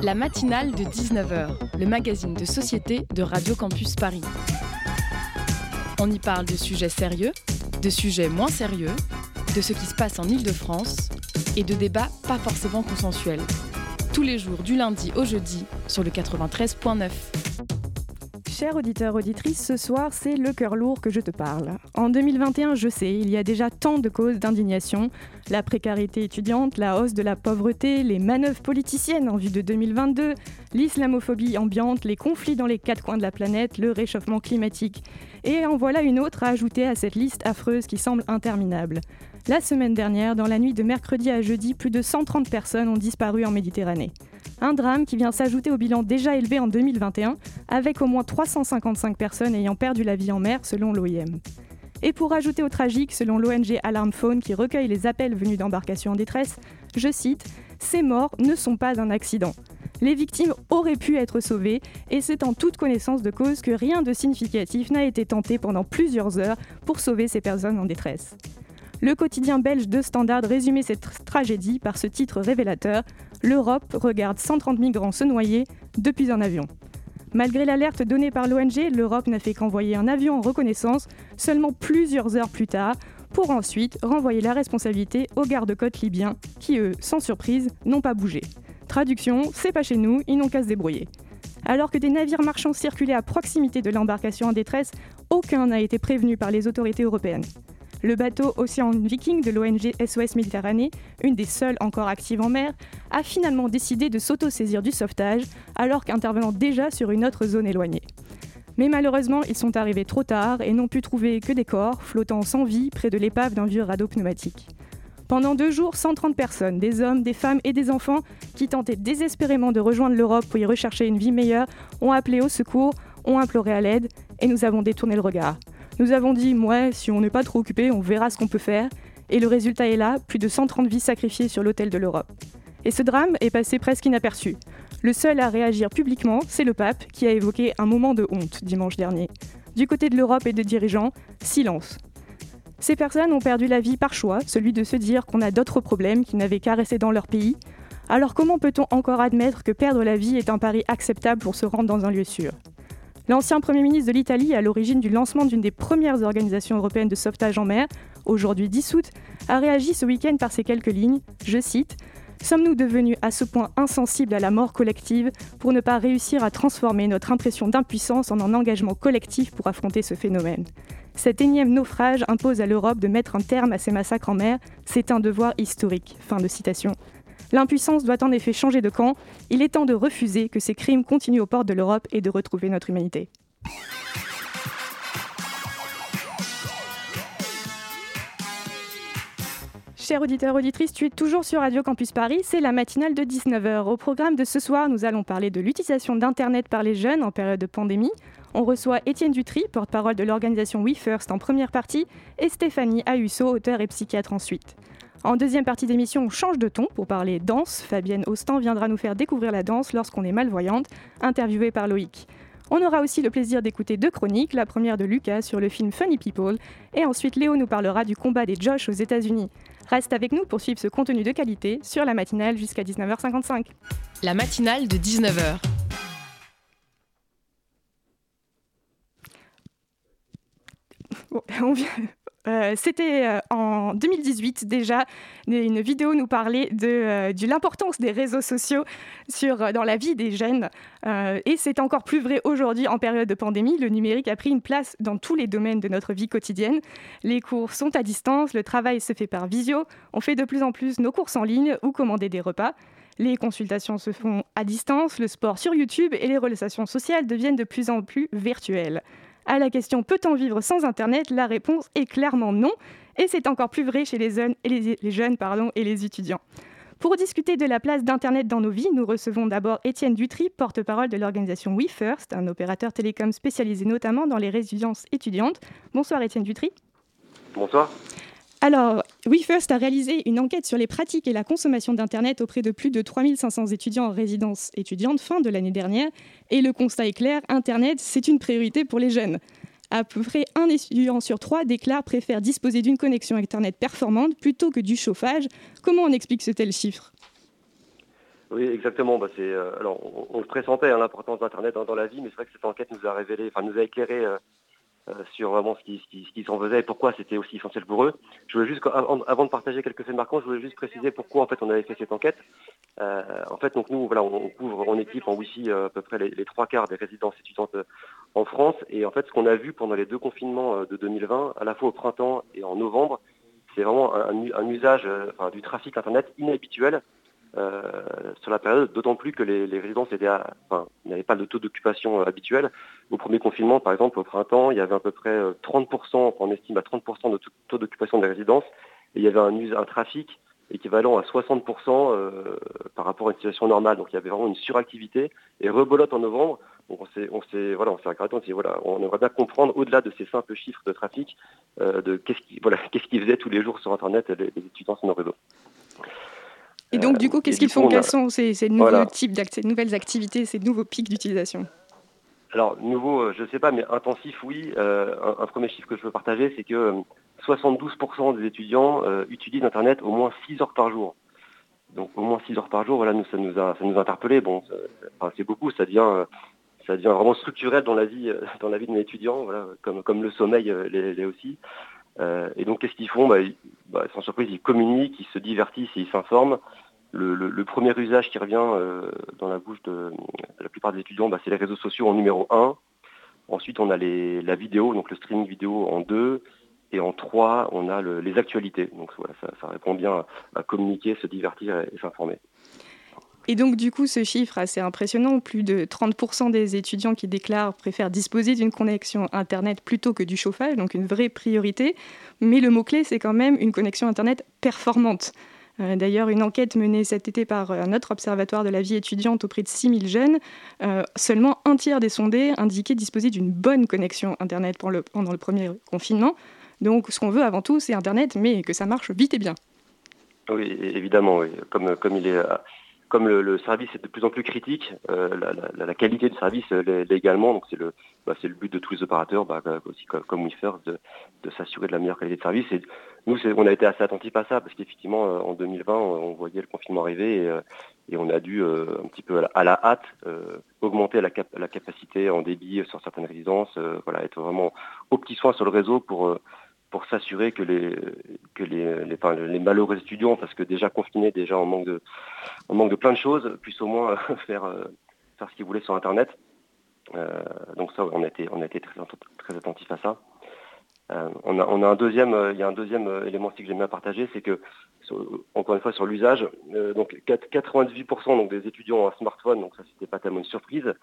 La matinale de 19h, le magazine de société de Radio Campus Paris. On y parle de sujets sérieux, de sujets moins sérieux, de ce qui se passe en Ile-de-France et de débats pas forcément consensuels. Tous les jours du lundi au jeudi sur le 93.9. Chers auditeurs, auditrices, ce soir, c'est le cœur lourd que je te parle. En 2021, je sais, il y a déjà tant de causes d'indignation. La précarité étudiante, la hausse de la pauvreté, les manœuvres politiciennes en vue de 2022, l'islamophobie ambiante, les conflits dans les quatre coins de la planète, le réchauffement climatique. Et en voilà une autre à ajouter à cette liste affreuse qui semble interminable. La semaine dernière, dans la nuit de mercredi à jeudi, plus de 130 personnes ont disparu en Méditerranée. Un drame qui vient s'ajouter au bilan déjà élevé en 2021, avec au moins 355 personnes ayant perdu la vie en mer selon l'OIM. Et pour ajouter au tragique, selon l'ONG Alarm Phone qui recueille les appels venus d'embarcations en détresse, je cite Ces morts ne sont pas un accident. Les victimes auraient pu être sauvées et c'est en toute connaissance de cause que rien de significatif n'a été tenté pendant plusieurs heures pour sauver ces personnes en détresse. Le quotidien belge de Standard résumait cette tragédie par ce titre révélateur L'Europe regarde 130 migrants se noyer depuis un avion. Malgré l'alerte donnée par l'ONG, l'Europe n'a fait qu'envoyer un avion en reconnaissance seulement plusieurs heures plus tard, pour ensuite renvoyer la responsabilité aux gardes-côtes libyens, qui eux, sans surprise, n'ont pas bougé. Traduction, c'est pas chez nous, ils n'ont qu'à se débrouiller. Alors que des navires marchands circulaient à proximité de l'embarcation en détresse, aucun n'a été prévenu par les autorités européennes. Le bateau Océan Viking de l'ONG SOS Méditerranée, une des seules encore actives en mer, a finalement décidé de s'auto-saisir du sauvetage alors qu'intervenant déjà sur une autre zone éloignée. Mais malheureusement, ils sont arrivés trop tard et n'ont pu trouver que des corps flottant sans vie près de l'épave d'un vieux radeau pneumatique. Pendant deux jours, 130 personnes, des hommes, des femmes et des enfants, qui tentaient désespérément de rejoindre l'Europe pour y rechercher une vie meilleure, ont appelé au secours, ont imploré à l'aide, et nous avons détourné le regard. Nous avons dit, ouais, si on n'est pas trop occupé, on verra ce qu'on peut faire. Et le résultat est là, plus de 130 vies sacrifiées sur l'autel de l'Europe. Et ce drame est passé presque inaperçu. Le seul à réagir publiquement, c'est le pape, qui a évoqué un moment de honte dimanche dernier. Du côté de l'Europe et des dirigeants, silence. Ces personnes ont perdu la vie par choix, celui de se dire qu'on a d'autres problèmes qu'ils n'avaient qu'à rester dans leur pays. Alors comment peut-on encore admettre que perdre la vie est un pari acceptable pour se rendre dans un lieu sûr? L'ancien Premier ministre de l'Italie, à l'origine du lancement d'une des premières organisations européennes de sauvetage en mer, aujourd'hui dissoute, a réagi ce week-end par ces quelques lignes. Je cite Sommes-nous devenus à ce point insensibles à la mort collective pour ne pas réussir à transformer notre impression d'impuissance en un engagement collectif pour affronter ce phénomène? Cet énième naufrage impose à l'Europe de mettre un terme à ces massacres en mer. C'est un devoir historique. Fin de citation. L'impuissance doit en effet changer de camp. Il est temps de refuser que ces crimes continuent aux portes de l'Europe et de retrouver notre humanité. Chers auditeurs, auditrices, tu es toujours sur Radio Campus Paris, c'est la matinale de 19h. Au programme de ce soir, nous allons parler de l'utilisation d'Internet par les jeunes en période de pandémie. On reçoit Étienne Dutry, porte-parole de l'organisation WeFirst en première partie, et Stéphanie Ayusso, auteur et psychiatre ensuite. En deuxième partie d'émission, on change de ton pour parler danse. Fabienne Austin viendra nous faire découvrir la danse lorsqu'on est malvoyante, interviewée par Loïc. On aura aussi le plaisir d'écouter deux chroniques, la première de Lucas sur le film Funny People, et ensuite Léo nous parlera du combat des Josh aux États-Unis. Reste avec nous pour suivre ce contenu de qualité sur la matinale jusqu'à 19h55. La matinale de 19h. on vient, euh, c'était euh, en 2018 déjà. Une vidéo nous parlait de, euh, l'importance des réseaux sociaux dans la vie des jeunes. et c'est encore plus vrai aujourd'hui en période de pandémie. Le numérique a pris une place dans tous les domaines de notre vie quotidienne. Les cours sont à distance, le travail se fait par visio. On fait de plus en plus nos courses en ligne ou commander des repas. Les consultations se font à distance, le sport sur YouTube et les relations sociales deviennent de plus en plus virtuelles. À la question peut-on vivre sans Internet? La réponse est clairement non, et c'est encore plus vrai chez les jeunes et les, jeunes et les étudiants. Pour discuter de la place d'Internet dans nos vies, nous recevons d'abord Étienne Dutry, porte-parole de l'organisation WeFirst, un opérateur télécom spécialisé notamment dans les résidences étudiantes. Bonsoir Étienne Dutry. Bonsoir. Alors, WeFirst a réalisé une enquête sur les pratiques et la consommation d'Internet auprès de plus de 3500 étudiants en résidence étudiante fin de l'année dernière. Et le constat est clair, Internet, c'est une priorité pour les jeunes. À peu près un étudiant sur trois déclare préfère disposer d'une connexion Internet performante plutôt que du chauffage. Comment on explique ce tel chiffre? Oui, exactement. Bah, alors, on, le pressentait, hein, l'importance d'Internet dans, la vie, mais c'est vrai que cette enquête nous a révélé, enfin, nous a éclairé euh, sur vraiment ce qui, ce s'en faisait et pourquoi c'était aussi essentiel pour eux. Je voulais juste, avant de partager quelques faits marquants, je voulais juste préciser pourquoi en fait on avait fait cette enquête. Euh, en fait, donc nous, voilà, on, couvre en équipe en Wi-Fi euh, à peu près les, trois quarts des résidences étudiantes en France. Et en fait, ce qu'on a vu pendant les deux confinements de 2020, à la fois au printemps et en novembre, c'est vraiment un, usage du trafic Internet inhabituel euh, sur la période, d'autant plus que les, résidences n'avaient pas de taux d'occupation euh, habituel. Au premier confinement, par exemple, au printemps, il y avait à peu près 30%, euh, on estime à 30% de taux d'occupation des résidences, et il y avait un, trafic équivalent à 60% par rapport à une situation normale. Donc il y avait vraiment une suractivité. Et rebolote en novembre, on s'est on s'est on s'est regardé, on s'est voilà, on aimerait bien comprendre au-delà de ces simples chiffres de trafic, de qu'est-ce qu'ils faisaient tous les jours sur internet les, les étudiants sur nos réseaux. Et donc, du coup, qu'est-ce qu'ils font Quels sont ces, nouveaux types, ces nouvelles activités, ces nouveaux pics d'utilisation? Alors, nouveau, euh, je ne sais pas, mais intensif, oui. Euh, un, premier chiffre que je veux partager, c'est que 72% euh, des étudiants utilisent Internet au moins 6 heures par jour. Donc, au moins 6 heures par jour, voilà, nous, ça nous a, ça nous a interpellés. Bon, c'est beaucoup, ça devient, ça devient vraiment structurel dans la vie, dans la vie de mes étudiants, voilà, comme, comme le sommeil l'est aussi. Et donc, qu'est-ce qu'ils font? Bah, bah, Sans surprise, ils communiquent, ils se divertissent, ils s'informent. Le, premier usage qui revient euh, dans la bouche de, la plupart des étudiants, bah, c'est les réseaux sociaux en numéro 1. Ensuite, on a la vidéo, donc le streaming vidéo en 2. Et en 3, on a les actualités. Donc voilà, ça, répond bien à, communiquer, se divertir et, s'informer. Et donc du coup, ce chiffre assez impressionnant, plus de 30% des étudiants qui déclarent préfèrent disposer d'une connexion Internet plutôt que du chauffage, donc une vraie priorité. Mais le mot-clé, c'est quand même une connexion Internet performante. Euh, d'ailleurs, une enquête menée cet été par un autre observatoire de la vie étudiante auprès de 6000 jeunes, euh, seulement un tiers des sondés indiquaient disposer d'une bonne connexion Internet pendant le premier confinement. Donc ce qu'on veut avant tout, c'est Internet, mais que ça marche vite et bien. Oui, évidemment, Comme, comme il est comme le, service est de plus en plus critique, euh, la, qualité du service l'est également. Donc c'est le, bah, le but de tous les opérateurs, bah, aussi comme, comme de, s'assurer de la meilleure qualité de service. Nous, on a été assez attentifs à ça parce qu'effectivement, euh, en 2020, on voyait le confinement arriver et, euh, on a dû un petit peu à la, hâte augmenter la, la, capacité en débit sur certaines résidences, voilà, être vraiment au petit soin sur le réseau pour pour s'assurer que les que les, les, malheureux étudiants, parce que déjà confinés, déjà en manque de en manque de plein de choses, puissent au moins faire euh, faire ce qu'ils voulaient sur Internet. Euh, donc ça, on a été on a été très très attentif à ça. Euh, on, a, on a un deuxième, il y a un deuxième élément aussi que j'aime bien partager, c'est que encore une fois sur l'usage, donc 98% donc des étudiants ont un smartphone, donc ça c'était pas tellement une surprise,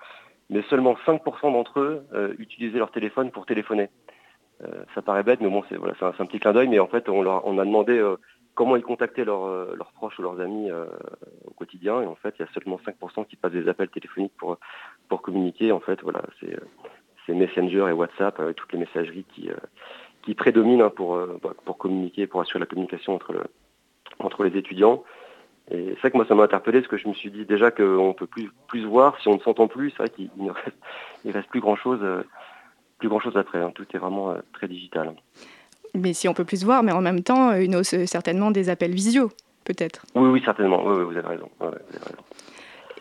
mais seulement 5% d'entre eux utilisaient leur téléphone pour téléphoner. Euh, ça paraît bête, mais bon, c'est voilà, un, petit clin d'œil. Mais en fait, on, leur, a demandé euh, comment ils contactaient euh, leurs proches ou leurs amis au quotidien. Et en fait, il y a seulement 5% qui passent des appels téléphoniques pour, pour communiquer. En fait, voilà, c'est Messenger et WhatsApp avec toutes les messageries qui, qui prédominent hein, pour, bah, pour communiquer, pour assurer la communication entre, le, entre les étudiants. Et c'est vrai que moi, ça m'a interpellé parce que je me suis dit déjà qu'on ne peut plus, plus voir si on ne s'entend plus. C'est vrai qu'il ne reste, reste plus grand-chose plus grand-chose après. Hein. Tout est vraiment euh, très digital. Mais si on peut plus voir, mais en même temps, euh, une hausse euh, certainement des appels visio, peut-être. Oui, oui, certainement. Oui, vous, avez raison.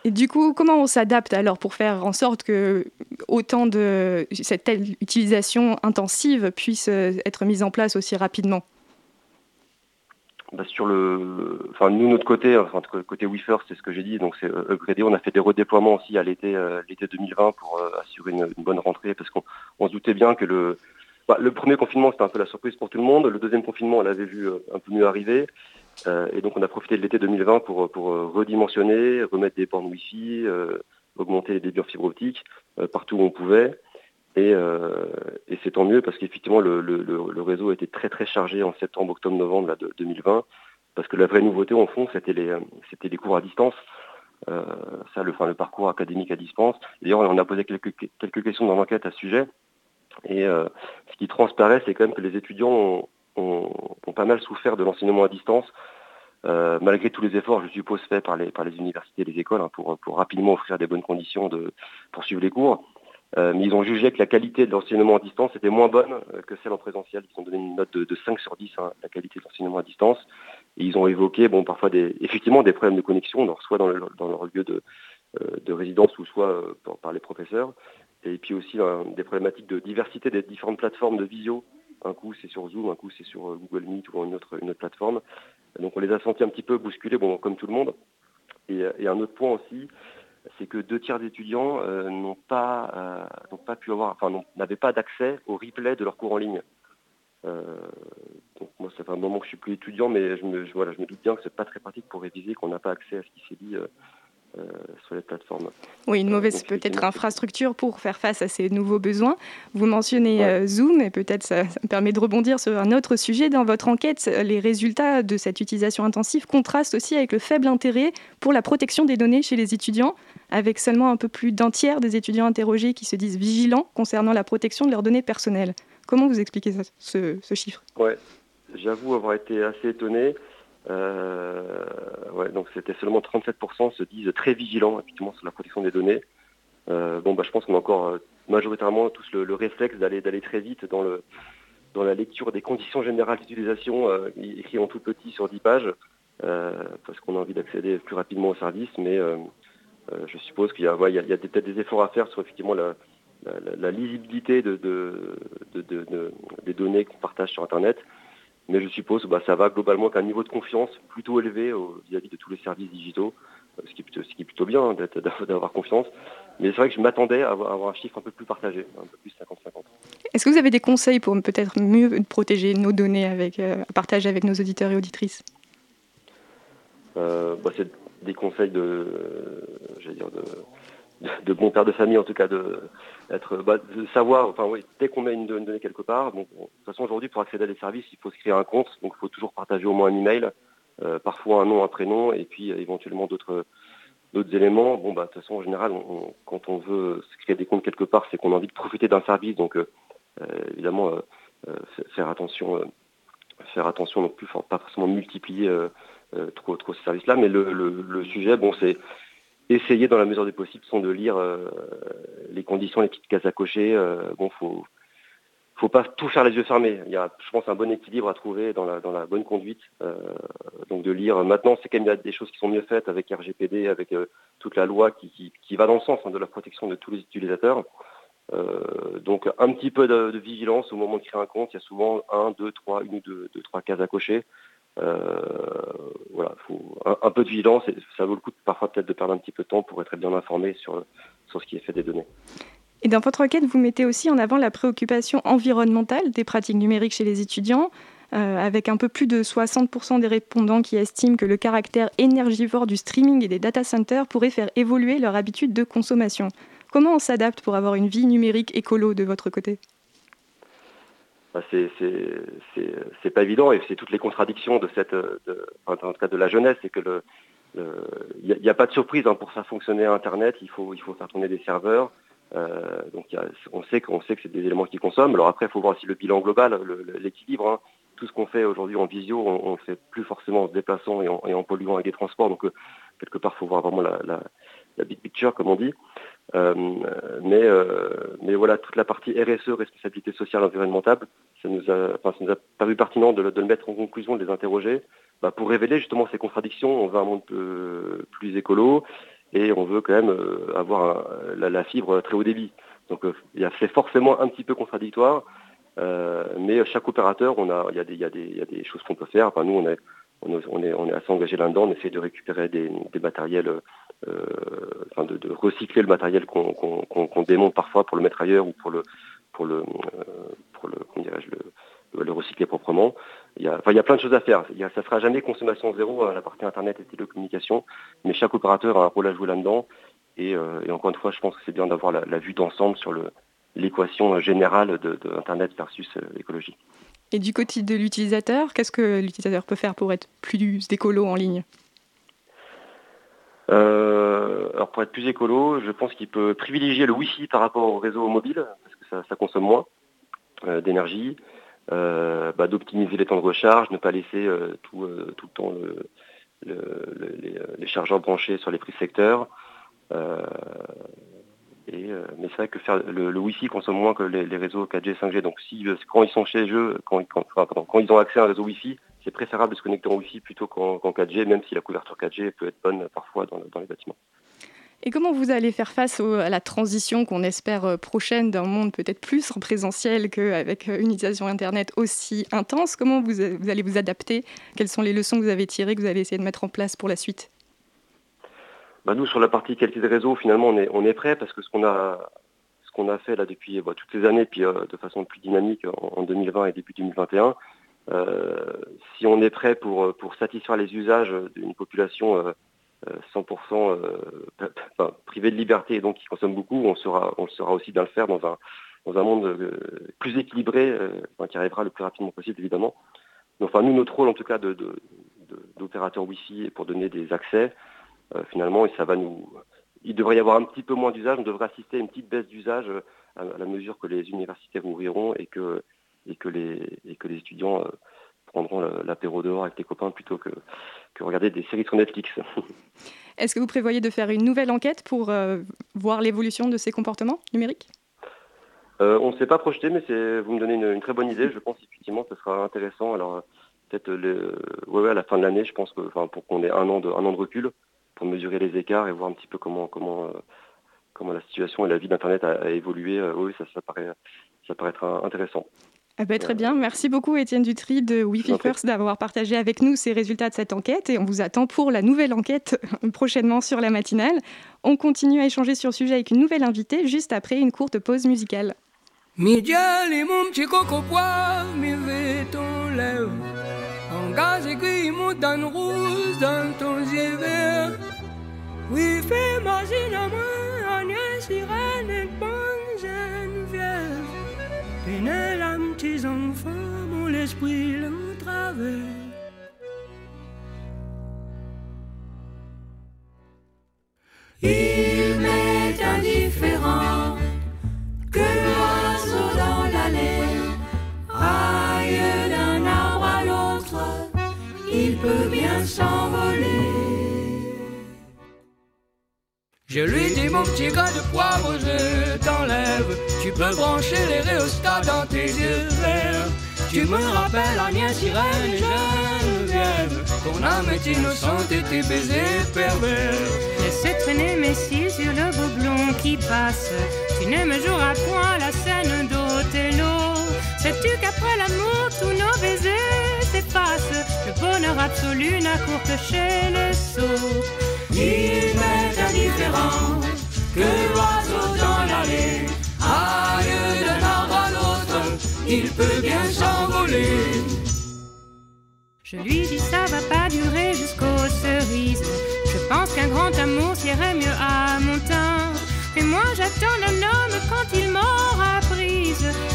Et du coup, comment on s'adapte alors pour faire en sorte que autant de cette telle utilisation intensive puisse être mise en place aussi rapidement? Bah, sur le, enfin nous notre côté, enfin côté WeFirst, c'est ce que j'ai dit, donc c'est euh, upgradé. On a fait des redéploiements aussi à l'été, euh, l'été 2020 pour euh, assurer une, bonne rentrée, parce qu'on on se doutait bien que le, bah, le premier confinement c'était un peu la surprise pour tout le monde. Le deuxième confinement, on l'avait vu un peu mieux arriver, et donc on a profité de l'été 2020 pour pour redimensionner, remettre des bornes Wi-Fi, augmenter les débits en fibre optique partout où on pouvait. Euh, et, c'est tant mieux parce qu'effectivement le, le, réseau a été très très chargé en septembre, octobre, novembre de 2020 parce que la vraie nouveauté en fond c'était les c'était les cours à distance. Euh, ça, le, enfin, le parcours académique à distance. D'ailleurs, on a posé quelques, quelques questions dans l'enquête à ce sujet. Et euh, ce qui transparaît, c'est quand même que les étudiants ont, pas mal souffert de l'enseignement à distance, malgré tous les efforts, je suppose, faits par les, par les universités et les écoles hein, pour, pour rapidement offrir des bonnes conditions de, pour suivre les cours. Mais ils ont jugé que la qualité de l'enseignement à distance était moins bonne que celle en présentiel. Ils ont donné une note de, 5 sur 10 à hein, la qualité de l'enseignement à distance. Et ils ont évoqué bon, parfois des, effectivement des problèmes de connexion, soit dans, leur lieu de, résidence ou soit par, les professeurs. Et puis aussi des problématiques de diversité des différentes plateformes de visio. Un coup c'est sur Zoom, un coup c'est sur Google Meet ou une autre, une autre plateforme. Donc on les a sentis un petit peu bousculés, bon, comme tout le monde. Et, un autre point aussi, c'est que deux tiers d'étudiants euh, n'ont pas, euh, pas pu avoir, enfin n'avaient pas d'accès au replay de leurs cours en ligne. Euh, donc moi, ça fait un moment que je suis plus étudiant, mais je me, voilà, je me doute bien que c'est pas très pratique pour réviser, qu'on n'a pas accès à ce qui s'est dit euh, sur les plateformes. Oui, une mauvaise peut-être infrastructure pour faire face à ces nouveaux besoins. Vous mentionnez Zoom et peut-être ça, me permet de rebondir sur un autre sujet. Dans votre enquête, les résultats de cette utilisation intensive contrastent aussi avec le faible intérêt pour la protection des données chez les étudiants, avec seulement un peu plus d'un tiers des étudiants interrogés qui se disent vigilants concernant la protection de leurs données personnelles. Comment vous expliquez ce, ce chiffre? Ouais, j'avoue avoir été assez étonné. Euh, donc c'était seulement 37% se disent très vigilants effectivement sur la protection des données. Euh, bon, bah, je pense qu'on a encore euh, majoritairement tous le, réflexe d'aller très vite dans la lecture des conditions générales d'utilisation écrit en tout petit sur 10 pages parce qu'on a envie d'accéder plus rapidement au service, mais je suppose qu'il y a, ouais, il y a, peut-être des efforts à faire sur effectivement la, la, lisibilité de, de, de, des données qu'on partage sur Internet. Mais je suppose que bah, ça va globalement qu'un niveau de confiance plutôt élevé vis-à-vis de tous les services digitaux, euh, ce qui est plutôt, ce qui est plutôt bien hein, d'avoir confiance. Mais c'est vrai que je m'attendais à avoir un chiffre un peu plus partagé, un peu plus 50-50. Est-ce que vous avez des conseils pour peut-être mieux protéger nos données avec, euh, à partager avec nos auditeurs et auditrices? Euh, bah, C'est des conseils de, dire de, bon père de famille, en tout cas, de, bah, de savoir, enfin oui, dès qu'on met une, donnée quelque part, de toute façon aujourd'hui pour accéder à des services, il faut se créer un compte, donc il faut toujours partager au moins un email, euh, parfois un nom, un prénom, et puis euh, éventuellement d'autres d'autres éléments. Bon bah de toute façon en général, quand on veut se créer des comptes quelque part, c'est qu'on a envie de profiter d'un service, donc euh, évidemment faire attention, faire attention non plus, pas forcément multiplier trop trop ces services-là, mais le, le sujet, bon c'est essayer dans la mesure des possibles sont de lire euh, les conditions, les petites cases à cocher. Euh, bon, faut faut pas tout faire les yeux fermés. Il y a, je pense, un bon équilibre à trouver dans la, dans la bonne conduite. Euh, donc de lire. Maintenant, c'est quand même des choses qui sont mieux faites avec RGPD, avec toute la loi qui, qui, va dans le sens hein, de la protection de tous les utilisateurs. donc un petit peu de, vigilance au moment de créer un compte. Il y a souvent un, deux, trois, une ou deux, deux trois cases à cocher. Euh, voilà, faut un, peu de vigilance et ça vaut le coup parfois peut-être de perdre un petit peu de temps pour être bien informé sur, sur ce qui est fait des données. Et dans votre requête, vous mettez aussi en avant la préoccupation environnementale des pratiques numériques chez les étudiants, euh, avec un peu plus de 60% des répondants qui estiment que le caractère énergivore du streaming et des data centers pourrait faire évoluer leur habitude de consommation. Comment on s'adapte pour avoir une vie numérique écolo de votre côté? C'est pas évident et c'est toutes les contradictions de cette, en tout cas de la jeunesse, c'est que il n'y a, pas de surprise hein, pour faire fonctionner Internet, il faut, faire tourner des serveurs. Euh, donc on sait que c'est des éléments qui consomment. Alors après, il faut voir aussi le bilan global, l'équilibre. Hein. Tout ce qu'on fait aujourd'hui en visio, on ne fait plus forcément en se déplaçant et en, polluant avec des transports. Donc euh, quelque part, il faut voir vraiment la, la, big picture, comme on dit. Euh, mais, euh, mais voilà, toute la partie RSE, responsabilité sociale environnementale, ça nous a, enfin, ça nous a paru pertinent de, le mettre en conclusion, de les interroger, bah, pour révéler justement ces contradictions. On veut un monde plus écolo et on veut quand même euh, avoir la, fibre très haut débit. Donc c'est forcément un petit peu contradictoire, mais chaque opérateur, il y y a des choses qu'on peut faire. Enfin, nous, on est, on est, assez engagé là-dedans. On essaie de récupérer des, matériels euh, de, recycler le matériel qu'on démonte parfois pour le mettre ailleurs ou pour le euh, recycler proprement. Il y, a, plein de choses à faire. Ça sera jamais consommation zéro à la partie internet et télécommunication, mais chaque opérateur a un rôle à jouer là-dedans. Et, euh, encore une fois, je pense que c'est bien d'avoir la, vue d'ensemble sur l'équation générale de, versus écologie. Et du côté de l'utilisateur, qu'est-ce que l'utilisateur peut faire pour être plus écolo en ligne? Euh, alors pour être plus écolo, je pense qu'il peut privilégier le Wi-Fi par rapport au réseau mobile, parce que ça, consomme moins euh, d'énergie, euh, bah, d'optimiser les temps de recharge, ne pas laisser tout, tout, le temps les, chargeurs branchés sur les prix secteurs. Et, mais c'est vrai que le, Wi-Fi consomme moins que les, réseaux 4G, 5G. Donc si quand ils sont chez eux, quand, ils ont accès à un réseau Wi-Fi, c'est préférable de se connecter en Wi-Fi plutôt qu'en 4G, même si la couverture 4G peut être bonne parfois dans, les bâtiments. Et comment vous allez faire face à la transition qu'on espère euh, prochaine d'un monde peut-être plus en présentiel qu'avec euh, une utilisation Internet aussi intense? Comment vous, allez vous adapter? Quelles sont les leçons que vous avez tirées, que vous allez essayer de mettre en place pour la suite? Bah Nous, sur la partie qualité de réseau, finalement, on est, prêt parce que ce qu'on a, ce qu'on a fait là depuis bah, toutes les années, puis euh, de façon plus dynamique en, 2020 et début 2021, si on est prêt pour, pour satisfaire les usages d'une population 100% euh, privé de liberté et donc qui consomme beaucoup, on sera, on sera aussi bien le faire dans un, dans un monde euh, plus équilibré, euh, qui arrivera le plus rapidement possible évidemment. enfin, nous, notre rôle en tout cas de, d'opérateur Wi-Fi pour donner des accès, finalement, et ça va nous, il devrait y avoir un petit peu moins d'usage, on devrait assister à une petite baisse d'usage à, la mesure que les universités ouvriront et que, et que, les, et que les étudiants prendront l'apéro dehors avec les copains plutôt que, que regarder des séries sur Netflix. Est-ce que vous prévoyez de faire une nouvelle enquête pour euh, voir l'évolution de ces comportements numériques? Euh, On ne s'est pas projeté, mais vous me donnez une, très bonne idée. Je pense effectivement que ce sera intéressant. Alors peut-être ouais, à la fin de l'année, je pense que, pour qu'on ait un an, de, un an de recul pour mesurer les écarts et voir un petit peu comment, comment, euh, comment la situation et la vie d'Internet a, évolué. oui, ça, ça, paraît, ça paraît être intéressant. Ah bah, très bien, merci beaucoup Étienne Dutry de Wi-Fi First d'avoir partagé avec nous ces résultats de cette enquête et on vous attend pour la nouvelle enquête prochainement sur la matinale. On continue à échanger sur le sujet avec une nouvelle invitée juste après une courte pause musicale gaz aiguille monte dans une rose dans ton yeux vert. Oui, fais machine à moi, Agnès, sirène et bonne Geneviève. Pénel à petits enfants, mon esprit l'entravait. Il m'est indifférent que l'oiseau dans l'allée aille. Je lui dis mon petit gars de poivre, je t'enlève. Tu peux brancher les réostats dans tes yeux verts. Tu me rappelles Agnès, Sirène et Geneviève. Ton âme est innocente et tes baisers pervers. Laisse traîner mes cils sur le beau qui passe. Tu ne me joueras point la scène d'Othello. Sais-tu qu'après l'amour, tous nos baisers Le bonheur absolu n'accourte chez les sots. Il m'est indifférent que l'oiseau dans l'allée aille d'un arbre à l'autre, il peut bien s'envoler. Je lui dis ça va pas durer jusqu'aux cerises. Je pense qu'un grand amour s'irait mieux à mon teint. Et moi j'attends un homme quand il m'aura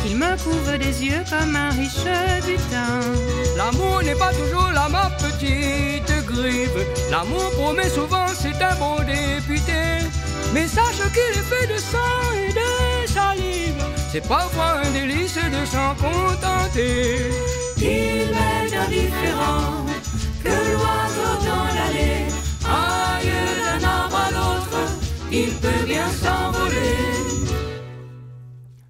Il me couvre des yeux comme un riche butin. L'amour n'est pas toujours là, ma petite grive. L'amour promet souvent, c'est un bon député. Mais sache qu'il est fait de sang et de salive. C'est parfois un délice de s'en contenter. Il m'est indifférent que l'oiseau dans l'allée aille d'un arbre à l'autre il peut bien s'envoler.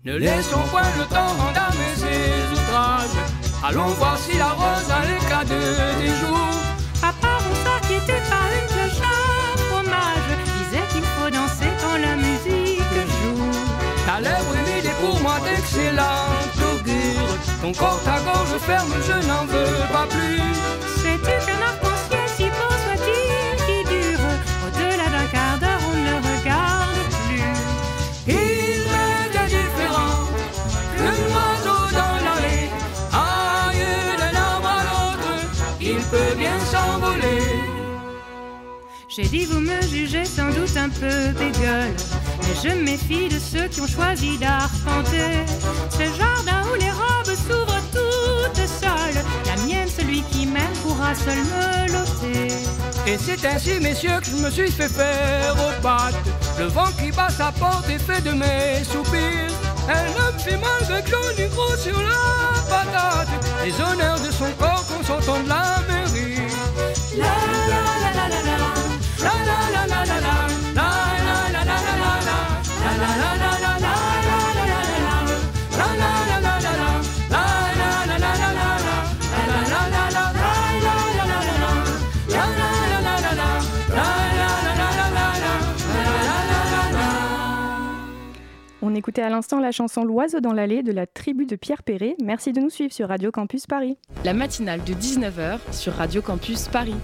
Ne laissons point le temps endamer ses outrages. Allons voir si la rose a l'éclat de des jours. Papa, on s'inquiétait par une cloche à fromage. Disait qu'il faut danser quand la musique joue. Ta lèvre humide est pour moi d'excellent augure. Ton corps, ta gorge ferme, je n'en veux pas plus. J'ai dit vous me jugez sans doute un peu bégueule. Mais je me méfie de ceux qui ont choisi d'arpenter. Ce jardin où les robes s'ouvrent toutes seules. La mienne, celui qui m'aime pourra seul me loter Et c'est ainsi messieurs que je me suis fait faire aux pattes Le vent qui bat sa porte est fait de mes soupirs. Elle me fait mal avec l'eau gros sur la patate. Les honneurs de son corps consentant de la mairie. La, la, la, la, la, la. On écoutait à l'instant la chanson L'oiseau dans l'allée de la tribu de Pierre Perret. Merci de nous suivre sur Radio Campus Paris. La matinale de 19h sur Radio Campus Paris.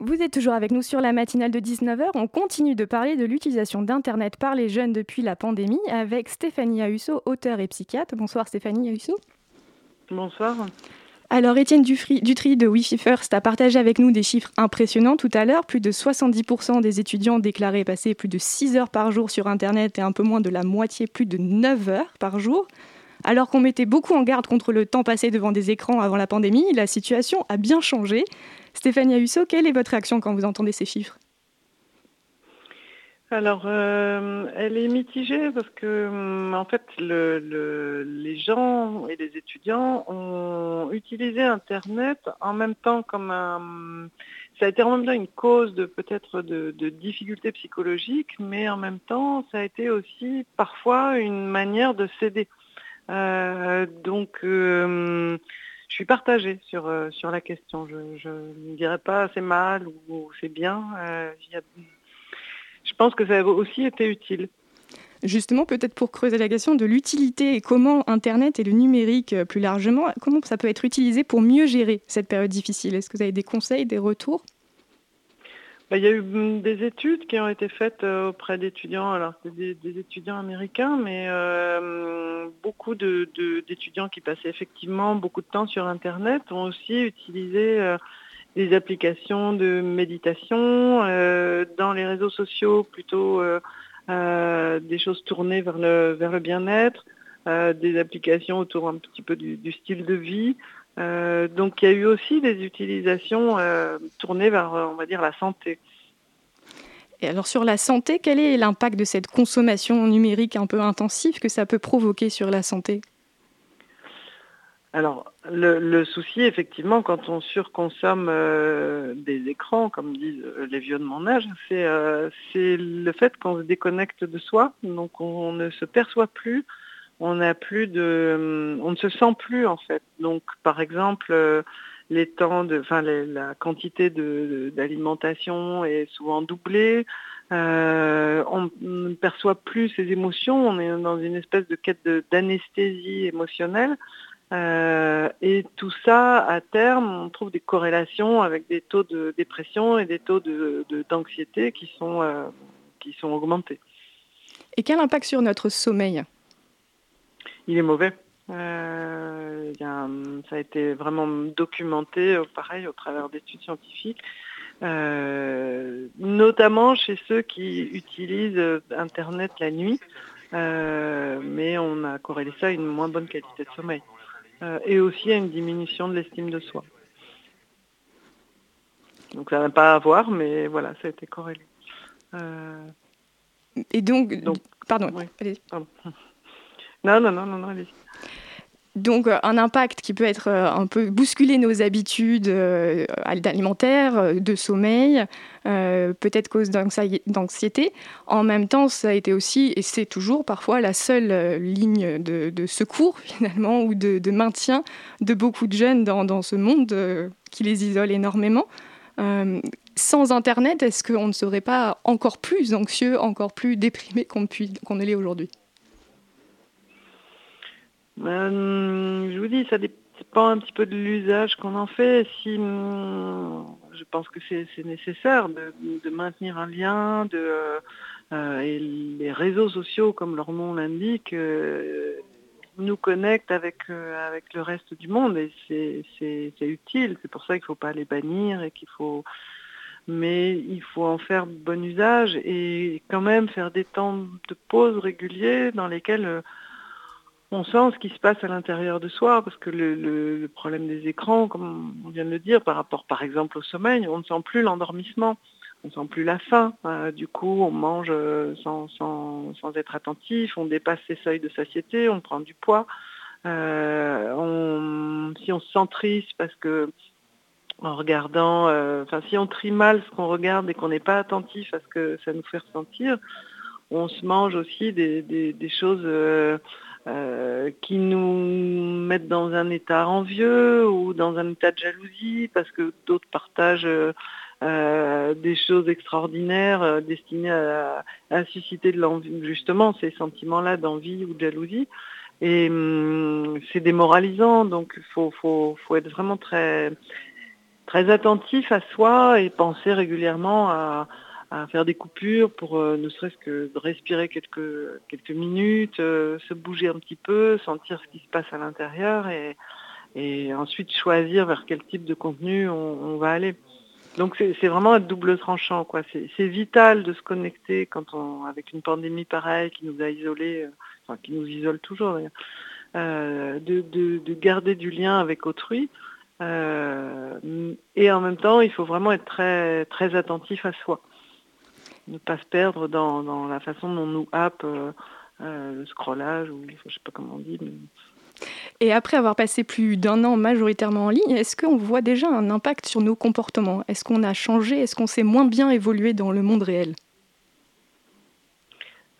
Vous êtes toujours avec nous sur la matinale de 19h. On continue de parler de l'utilisation d'Internet par les jeunes depuis la pandémie avec Stéphanie Ahusso, auteure et psychiatre. Bonsoir Stéphanie Ahusso. Bonsoir. Alors Étienne Dutry, de Wi-Fi First a partagé avec nous des chiffres impressionnants tout à l'heure. Plus de 70% des étudiants déclaraient passer plus de 6 heures par jour sur Internet et un peu moins de la moitié, plus de 9 heures par jour. Alors qu'on mettait beaucoup en garde contre le temps passé devant des écrans avant la pandémie, la situation a bien changé. Stéphanie Husso, quelle est votre réaction quand vous entendez ces chiffres? Alors, euh, elle est mitigée parce que, hum, en fait, les gens et les étudiants ont utilisé Internet en même temps comme un... Ça a été en même temps une cause de peut-être de, difficultés psychologiques, mais en même temps, ça a été aussi parfois une manière de céder. Euh, donc, euh, je suis partagée sur, euh, sur la question. Je ne dirais pas c'est mal ou, c'est bien. je pense que ça a aussi été utile. Justement, peut-être pour creuser la question de l'utilité et comment Internet et le numérique plus largement, comment ça peut être utilisé pour mieux gérer cette période difficile? Est-ce que vous avez des conseils, des retours? Il y a eu mm, des études qui ont été faites euh, auprès d'étudiants, alors c'est des, étudiants américains, mais euh, beaucoup d'étudiants qui passaient effectivement beaucoup de temps sur Internet ont aussi utilisé euh, des applications de méditation, dans les réseaux sociaux plutôt des choses tournées vers le bien-être, des applications autour un petit peu du style de vie. Euh, donc il y a eu aussi des utilisations euh, tournées vers, euh, on va dire, la santé. Et alors sur la santé, quel est l'impact de cette consommation numérique un peu intensive que ça peut provoquer sur la santé? Alors, le, souci, effectivement, quand on surconsomme des écrans, comme disent les vieux de mon âge, c'est le fait qu'on se déconnecte de soi, donc on ne se perçoit plus on n'a plus de, on ne se sent plus en fait. Donc par exemple, euh, les temps de, enfin la quantité d'alimentation est souvent doublée. Euh, on ne perçoit plus ses émotions. On est dans une espèce de quête d'anesthésie émotionnelle. Euh, et tout ça, à terme, on trouve des corrélations avec des taux de dépression et des taux d'anxiété qui, sont, qui sont augmentés. Et quel impact sur notre sommeil? Il est mauvais. Euh, ça a été vraiment documenté, euh, pareil, au travers d'études scientifiques, euh, notamment chez ceux qui utilisent Internet la nuit, mais on a corrélé ça à une moins bonne qualité de sommeil, et aussi à une diminution de l'estime de soi. Donc ça n'a pas à voir, mais voilà, ça a été corrélé. Et donc, donc pardon, allez. Pardon. Non, non, non, non, non donc euh, un impact qui peut être euh, un peu bousculer nos habitudes euh, alimentaires, de sommeil, peut-être cause d'anxiété. En même temps, ça a été aussi, et c'est toujours parfois la seule ligne de, secours finalement ou de, maintien de beaucoup de jeunes dans, ce monde qui les isole énormément. sans Internet, est-ce qu'on ne serait pas encore plus anxieux, encore plus déprimé qu'on qu'on ne l'est aujourd'hui? Euh, je vous dis, ça dépend un petit peu de l'usage qu'on en fait. Si hum, je pense que c'est nécessaire de, maintenir un lien, de, euh, et les réseaux sociaux, comme leur nom l'indique, euh, nous connectent avec, avec le reste du monde et c'est utile. C'est pour ça qu'il ne faut pas les bannir et qu'il faut mais il faut en faire bon usage et quand même faire des temps de pause réguliers dans lesquels on sent ce qui se passe à l'intérieur de soi, parce que le, problème des écrans, comme on vient de le dire, par rapport par exemple au sommeil, on ne sent plus l'endormissement, on ne sent plus la faim. Euh, du coup, on mange euh, sans, être attentif, on dépasse ses seuils de satiété, on prend du poids. Euh, si on se sent triste parce que en regardant, enfin si on trie mal ce qu'on regarde et qu'on n'est pas attentif à ce que ça nous fait ressentir, on se mange aussi des choses euh, qui nous mettent dans un état envieux ou dans un état de jalousie parce que d'autres partagent euh, des choses extraordinaires destinées à, susciter de l'envie, justement ces sentiments-là d'envie ou de jalousie. Et hum, c'est démoralisant, donc il faut, faut, faut, être vraiment très, très attentif à soi et penser régulièrement à, à faire des coupures pour euh, ne serait-ce que respirer quelques, quelques minutes, euh, se bouger un petit peu, sentir ce qui se passe à l'intérieur et, ensuite choisir vers quel type de contenu on, va aller. Donc c'est vraiment un double tranchant. quoi. C'est vital de se connecter quand on, avec une pandémie pareille qui nous a isolés, euh, qui nous isole toujours de, de, de, garder du lien avec autrui. et en même temps, il faut vraiment être très, très attentif à soi ne pas se perdre dans, la façon dont on nous happe euh, euh, le scrollage, ou je sais pas comment on dit. Et après avoir passé plus d'un an majoritairement en ligne, est-ce qu'on voit déjà un impact sur nos comportements? Est-ce qu'on a changé? Est-ce qu'on s'est moins bien évolué dans le monde réel?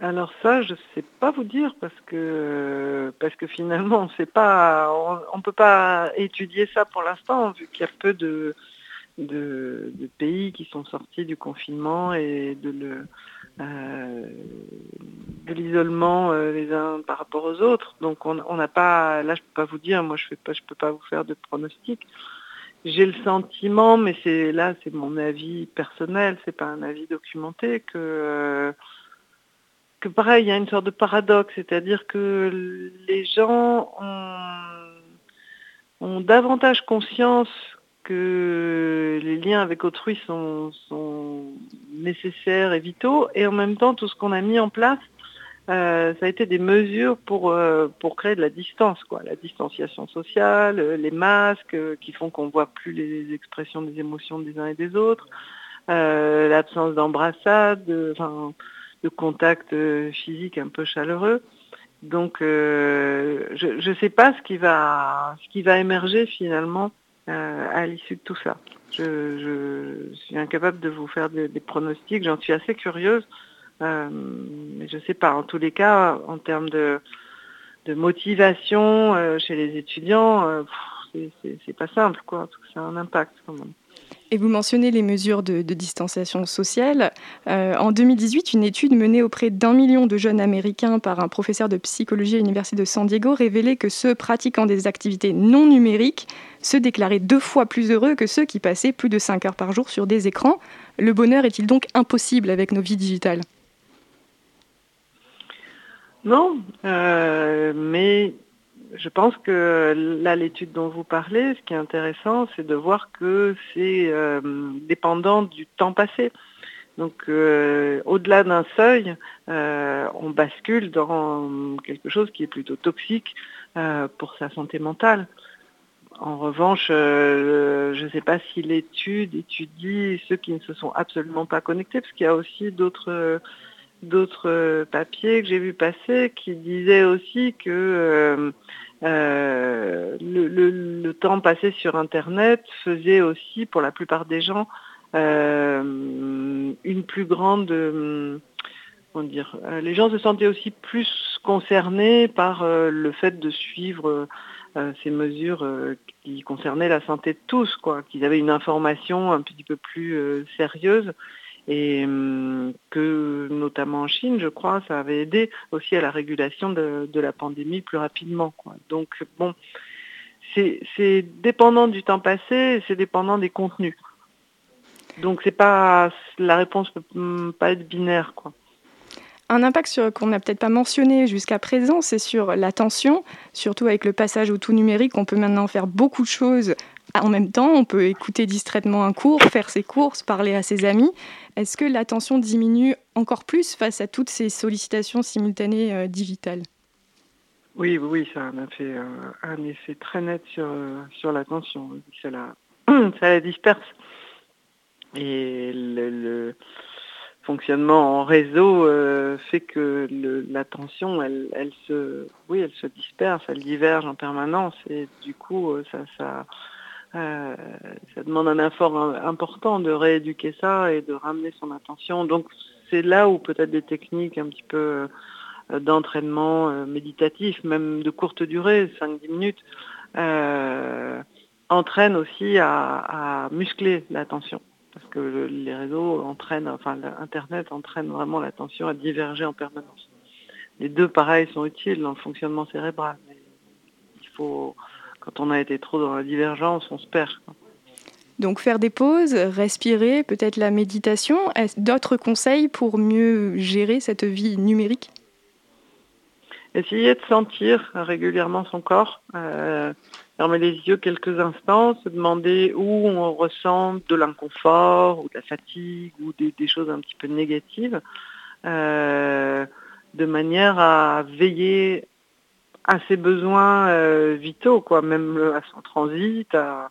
Alors ça, je ne sais pas vous dire parce que parce que finalement, on, ne peut pas étudier ça pour l'instant vu qu'il y a peu de de, pays qui sont sortis du confinement et de euh, l'isolement euh, les uns par rapport aux autres. Donc on n'a pas, là je peux pas vous dire, moi je fais pas, je peux pas vous faire de pronostic. J'ai le sentiment, mais c'est là c'est mon avis personnel, c'est pas un avis documenté que euh, que pareil il y a une sorte de paradoxe, c'est-à-dire que les gens ont davantage conscience que les liens avec autrui sont, nécessaires et vitaux, et en même temps, tout ce qu'on a mis en place, euh, ça a été des mesures pour, euh, pour créer de la distance, quoi. la distanciation sociale, euh, les masques qui font qu'on voit plus les expressions des émotions des uns et des autres, l'absence d'embrassade, de, de contact physique un peu chaleureux. Donc, je ne sais pas ce qui va, ce qui va émerger finalement à l'issue de tout ça. Je, suis incapable de vous faire des, pronostics, j'en suis assez curieuse, euh, mais je ne sais pas. En tous les cas, en termes de, motivation euh, chez les étudiants, c'est pas simple, quoi, a un impact quand même. Et vous mentionnez les mesures de, distanciation sociale. Euh, en 2018, une étude menée auprès d'un million de jeunes Américains par un professeur de psychologie à l'Université de San Diego révélait que ceux pratiquant des activités non numériques se déclaraient deux fois plus heureux que ceux qui passaient plus de 5 heures par jour sur des écrans. Le bonheur est-il donc impossible avec nos vies digitales? Non, euh, mais je pense que là, l'étude dont vous parlez, ce qui est intéressant, c'est de voir que c'est euh, dépendant du temps passé. Donc, euh, au-delà d'un seuil, euh, on bascule dans quelque chose qui est plutôt toxique pour sa santé mentale. En revanche, je ne sais pas si l'étude étudie ceux qui ne se sont absolument pas connectés, parce qu'il y a aussi d'autres d'autres papiers que j'ai vu passer qui disaient aussi que euh, le, temps passé sur Internet faisait aussi, pour la plupart des gens, euh, une plus grande... Euh, comment dire Les gens se sentaient aussi plus concernés par le fait de suivre ces mesures qui concernaient la santé de tous, quoi, qu'ils avaient une information un petit peu plus sérieuse et hum, que notamment en Chine, je crois, ça avait aidé aussi à la régulation de, la pandémie plus rapidement. Donc bon, c'est dépendant du temps passé, c'est dépendant des contenus. Donc c'est pas la réponse peut pas être binaire. Un impact qu'on n'a peut-être pas mentionné jusqu'à présent, c'est sur l'attention, surtout avec le passage au tout numérique, on peut maintenant faire beaucoup de choses en même temps, on peut écouter distraitement un cours, faire ses courses, parler à ses amis. Est-ce que l'attention diminue encore plus face à toutes ces sollicitations simultanées euh, digitales? Oui, oui, ça a fait un effet très net sur, euh, sur l'attention. Ça la, ça la disperse. Et le, fonctionnement en réseau euh, fait que l'attention, elle, elle, se, oui, elle se disperse, elle diverge en permanence. Et du coup, ça, ça, euh, ça demande un effort important de rééduquer ça et de ramener son attention. Donc c'est là où peut-être des techniques un petit peu euh, d'entraînement euh, méditatif, même de courte durée, 5-10 minutes, entraînent aussi à, muscler l'attention. Parce que les réseaux entraînent, enfin Internet entraîne vraiment l'attention à diverger en permanence. Les deux, pareils sont utiles dans le fonctionnement cérébral. Il faut, quand on a été trop dans la divergence, on se perd. Donc faire des pauses, respirer, peut-être la méditation. D'autres conseils pour mieux gérer cette vie numérique? Essayer de sentir régulièrement son corps, euh, fermer les yeux quelques instants, se demander où on ressent de l'inconfort ou de la fatigue ou des, choses un petit peu négatives, euh, de manière à veiller à ses besoins euh, vitaux, quoi, même à son transit, à,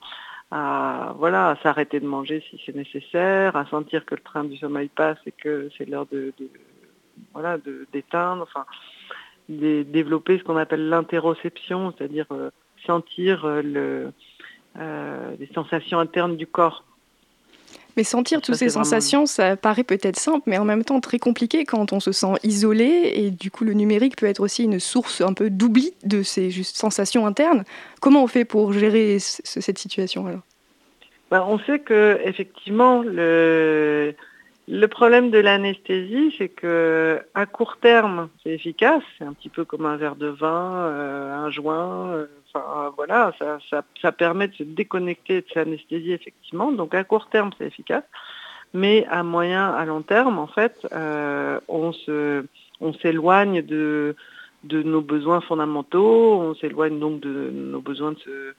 à voilà, s'arrêter de manger si c'est nécessaire, à sentir que le train du sommeil passe et que c'est l'heure de, voilà d'éteindre, enfin développer ce qu'on appelle l'interoception, c'est-à-dire euh, sentir euh, le, les sensations internes du corps. Mais sentir toutes ces sensations, ça paraît peut-être simple, mais en même temps très compliqué quand on se sent isolé. Et du coup, le numérique peut être aussi une source un peu d'oubli de ces sensations internes. Comment on fait pour gérer cette situation alors? Ben, On sait que effectivement, le, le problème de l'anesthésie, c'est que à court terme, c'est efficace. C'est un petit peu comme un verre de vin, euh, un joint. Euh, enfin, voilà, ça, permet de se déconnecter de cette anesthésie effectivement. Donc à court terme, c'est efficace. Mais à moyen, à long terme, en fait, euh, on se, on s'éloigne de, de nos besoins fondamentaux. On s'éloigne donc de nos besoins de se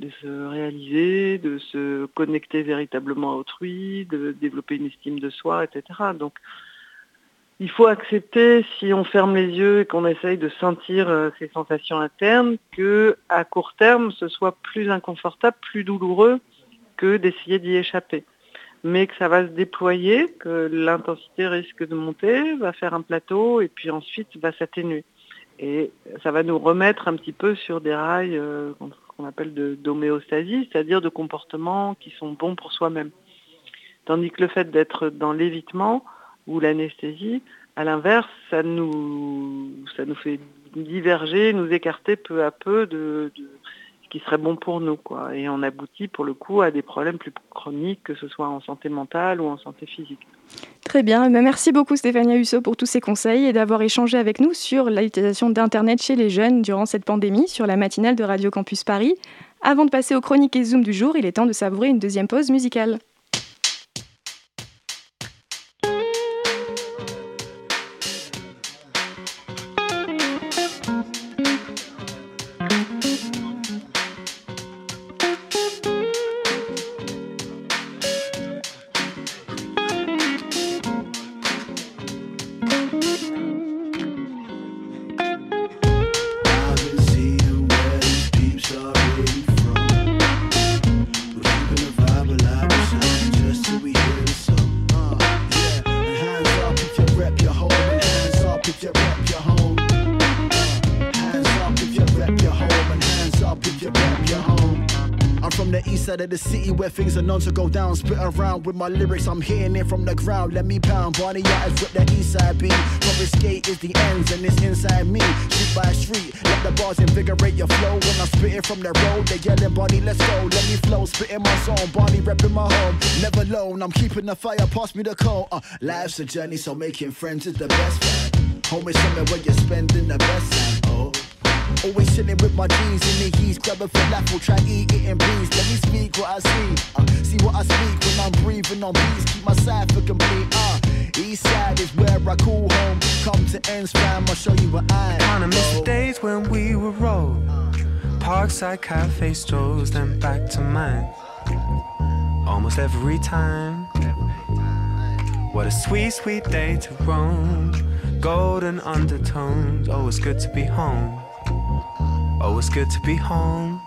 de se réaliser, de se connecter véritablement à autrui, de développer une estime de soi, etc. Donc, il faut accepter, si on ferme les yeux et qu'on essaye de sentir euh, ces sensations internes, que à court terme, ce soit plus inconfortable, plus douloureux que d'essayer d'y échapper. Mais que ça va se déployer, que l'intensité risque de monter, va faire un plateau et puis ensuite va s'atténuer. Et ça va nous remettre un petit peu sur des rails euh, qu'on appelle d'homéostasie, c'est-à-dire de comportements qui sont bons pour soi-même. Tandis que le fait d'être dans l'évitement ou l'anesthésie, à l'inverse, ça nous, ça nous fait diverger, nous écarter peu à peu de, ce qui serait bon pour nous. Quoi. Et on aboutit pour le coup à des problèmes plus chroniques, que ce soit en santé mentale ou en santé physique. Très bien, eh ben, merci beaucoup Stéphania Husso pour tous ces conseils et d'avoir échangé avec nous sur l'utilisation d'Internet chez les jeunes durant cette pandémie sur la matinale de Radio Campus Paris. Avant de passer aux chroniques et Zoom du jour, il est temps de savourer une deuxième pause musicale. Side of the city where things are known to go down. Spit around with my lyrics, I'm hitting it from the ground. Let me pound. Barney Yatters with the east side beat. skate is the ends and it's inside me. Street by street, let the bars invigorate your flow. When I'm spitting from the road, they yelling, Barney, let's go. Let me flow, spitting my song. Barney repping my home. Never alone, I'm keeping the fire, pass me the coal. Uh, life's a journey, so making friends is the best. Home is somewhere where you're spending the best time. Oh. Always chilling with my jeans in the heat, grab a falafel, try eat it in peace. Let me speak what I see, uh, see what I speak when I'm breathing on beats. Keep my side for complete. Uh, east side is where I call home. Come to ends, fam, I'll show you what I Kinda miss the days when we were roll. Parkside cafe strolls, then back to mine. Almost every time. What a sweet, sweet day to roam. Golden undertones, it's good to be home. Oh, it's good to be home.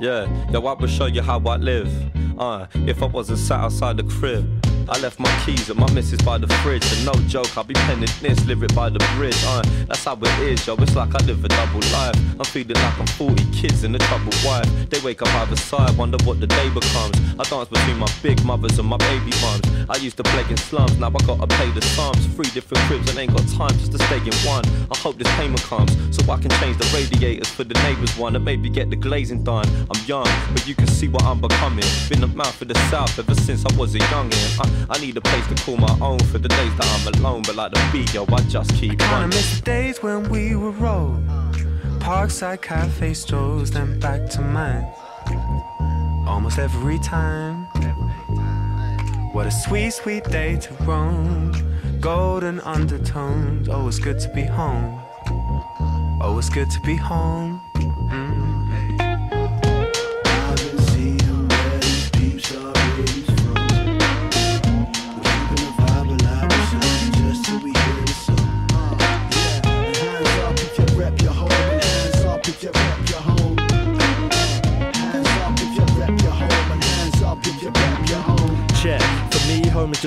Yeah, yo, I will show you how I live. Uh, if I wasn't sat outside the crib I left my keys at my missus by the fridge. And no joke, I'll be penning this lyric by the bridge. Uh, that's how it is, yo. It's like I live a double life. I'm feeling like I'm 40 kids in a troubled wife. They wake up either side, wonder what the day becomes. I dance between my big mothers and my baby mums. I used to play in slums, now I gotta pay the sums. Three different cribs and ain't got time just to stay in one. I hope this payment comes so I can change the radiators for the neighbors one and maybe get the glazing done. I'm young, but you can see what I'm becoming. Been the mouth of the south ever since I was a youngin'. I, I need a place to call my own for the days that I'm alone, but like the beat, yo, I just keep Kinda miss the days when we were rolled. Parkside cafe strolls, then back to mine. Almost every time. What a sweet, sweet day to roam. Golden undertones. Oh, it's good to be home. Oh, it's good to be home.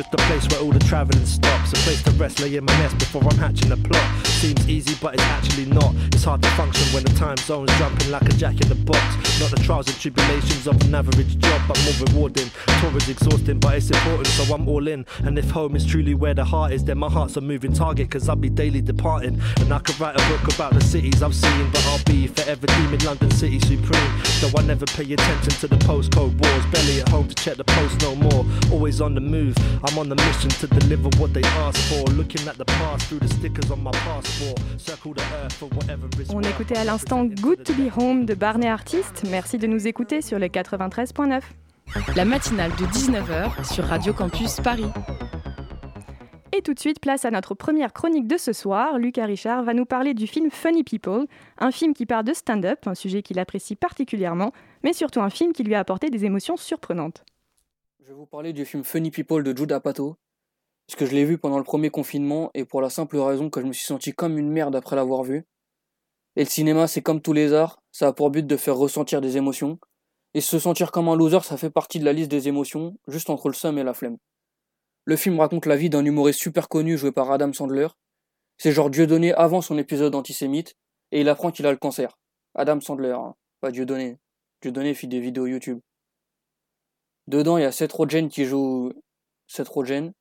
Just a place where all the travelling stops. A place to rest, lay in my nest before I'm hatching a plot. Seems easy, but it's actually not. It's hard to function when the time zone's jumping like a jack in the box. Not the trials and tribulations of an average job, but more rewarding. Tour is exhausting, but it's important, so I'm all in. And if home is truly where the heart is, then my heart's a moving target, cause I'll be daily departing. And I could write a book about the cities I've seen, but I'll be forever deeming London City supreme. Though I never pay attention to the postcode wars, barely at home to check the post no more. Always on the move, I'm on the mission to deliver what they ask for. Looking at the past through the stickers on my passport. On écoutait à l'instant Good to be Home de Barney Artist. Merci de nous écouter sur le 93.9. La matinale de 19h sur Radio Campus Paris. Et tout de suite, place à notre première chronique de ce soir. Lucas Richard va nous parler du film Funny People, un film qui part de stand-up, un sujet qu'il apprécie particulièrement, mais surtout un film qui lui a apporté des émotions surprenantes. Je vais vous parler du film Funny People de Jude Apatow, parce que je l'ai vu pendant le premier confinement et pour la simple raison que je me suis senti comme une merde après l'avoir vu. Et le cinéma, c'est comme tous les arts, ça a pour but de faire ressentir des émotions. Et se sentir comme un loser, ça fait partie de la liste des émotions, juste entre le seum et la flemme. Le film raconte la vie d'un humoriste super connu joué par Adam Sandler. C'est genre Dieudonné avant son épisode antisémite, et il apprend qu'il a le cancer. Adam Sandler, hein, pas Dieudonné. Dieudonné fit des vidéos YouTube. Dedans, il y a Seth Rogen qui joue Seth Rogen.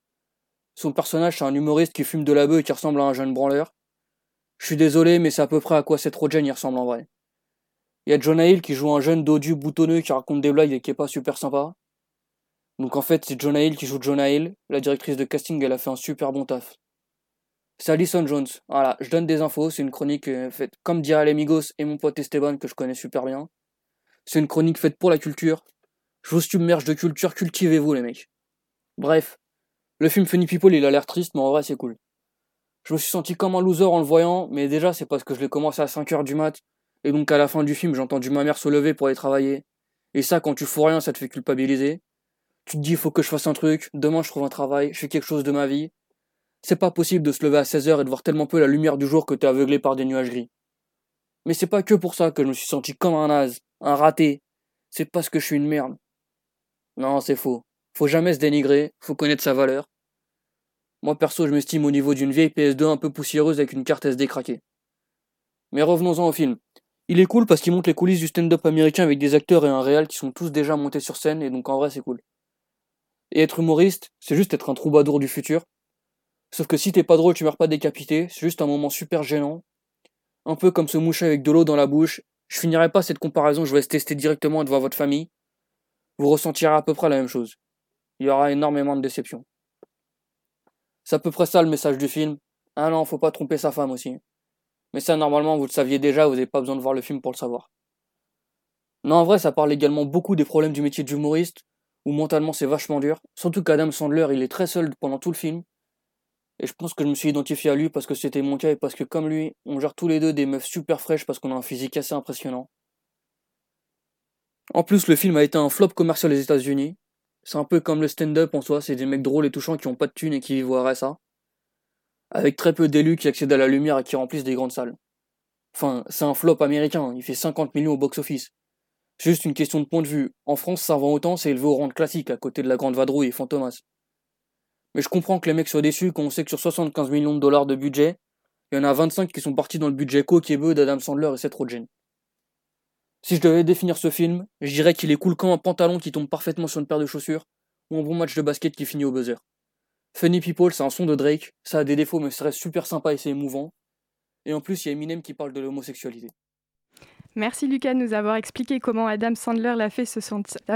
Son personnage, c'est un humoriste qui fume de la bœuf et qui ressemble à un jeune branleur. Je suis désolé, mais c'est à peu près à quoi Seth Rogen il ressemble en vrai. Il y a Jonah Hill qui joue un jeune dodu boutonneux qui raconte des blagues et qui est pas super sympa. Donc en fait, c'est Jonah Hill qui joue Jonah Hill. La directrice de casting, elle a fait un super bon taf. C'est Alison Jones. Voilà, je donne des infos. C'est une chronique euh, faite comme dirait les Migos et mon pote Esteban que je connais super bien. C'est une chronique faite pour la culture. Je vous submerge de culture, cultivez-vous les mecs. Bref, le film Funny People il a l'air triste mais en vrai c'est cool. Je me suis senti comme un loser en le voyant, mais déjà c'est parce que je l'ai commencé à 5h du mat, et donc à la fin du film j'ai entendu ma mère se lever pour aller travailler. Et ça quand tu fous rien ça te fait culpabiliser. Tu te dis il faut que je fasse un truc, demain je trouve un travail, je fais quelque chose de ma vie. C'est pas possible de se lever à 16h et de voir tellement peu la lumière du jour que t'es aveuglé par des nuages gris. Mais c'est pas que pour ça que je me suis senti comme un naze, un raté. C'est parce que je suis une merde. Non, c'est faux. Faut jamais se dénigrer, faut connaître sa valeur. Moi perso, je m'estime au niveau d'une vieille PS2 un peu poussiéreuse avec une carte SD craquée. Mais revenons-en au film. Il est cool parce qu'il montre les coulisses du stand-up américain avec des acteurs et un réal qui sont tous déjà montés sur scène et donc en vrai c'est cool. Et être humoriste, c'est juste être un troubadour du futur. Sauf que si t'es pas drôle, tu meurs pas décapité, c'est juste un moment super gênant. Un peu comme se moucher avec de l'eau dans la bouche. Je finirai pas cette comparaison, je vais tester directement devant votre famille. Vous ressentirez à peu près la même chose. Il y aura énormément de déceptions. C'est à peu près ça le message du film. Ah non, faut pas tromper sa femme aussi. Mais ça, normalement, vous le saviez déjà, vous n'avez pas besoin de voir le film pour le savoir. Non, en vrai, ça parle également beaucoup des problèmes du métier d'humoriste, où mentalement c'est vachement dur. Surtout qu'Adam Sandler, il est très seul pendant tout le film. Et je pense que je me suis identifié à lui parce que c'était mon cas et parce que comme lui, on gère tous les deux des meufs super fraîches parce qu'on a un physique assez impressionnant. En plus, le film a été un flop commercial aux États-Unis. C'est un peu comme le stand-up en soi, c'est des mecs drôles et touchants qui ont pas de thunes et qui vivent au RSA. Avec très peu d'élus qui accèdent à la lumière et qui remplissent des grandes salles. Enfin, c'est un flop américain, il fait 50 millions au box-office. Juste une question de point de vue. En France, ça vend autant, c'est élevé au rang classique, à côté de la Grande Vadrouille et Fantomas. Mais je comprends que les mecs soient déçus quand on sait que sur 75 millions de dollars de budget, il y en a 25 qui sont partis dans le budget coquet d'Adam Sandler et Seth Rogen. Si je devais définir ce film, je dirais qu'il est cool comme un pantalon qui tombe parfaitement sur une paire de chaussures, ou un bon match de basket qui finit au buzzer. Funny People, c'est un son de Drake, ça a des défauts mais ça reste super sympa et c'est émouvant. Et en plus, il y a Eminem qui parle de l'homosexualité. Merci Lucas de nous avoir expliqué comment Adam Sandler l'a fait, se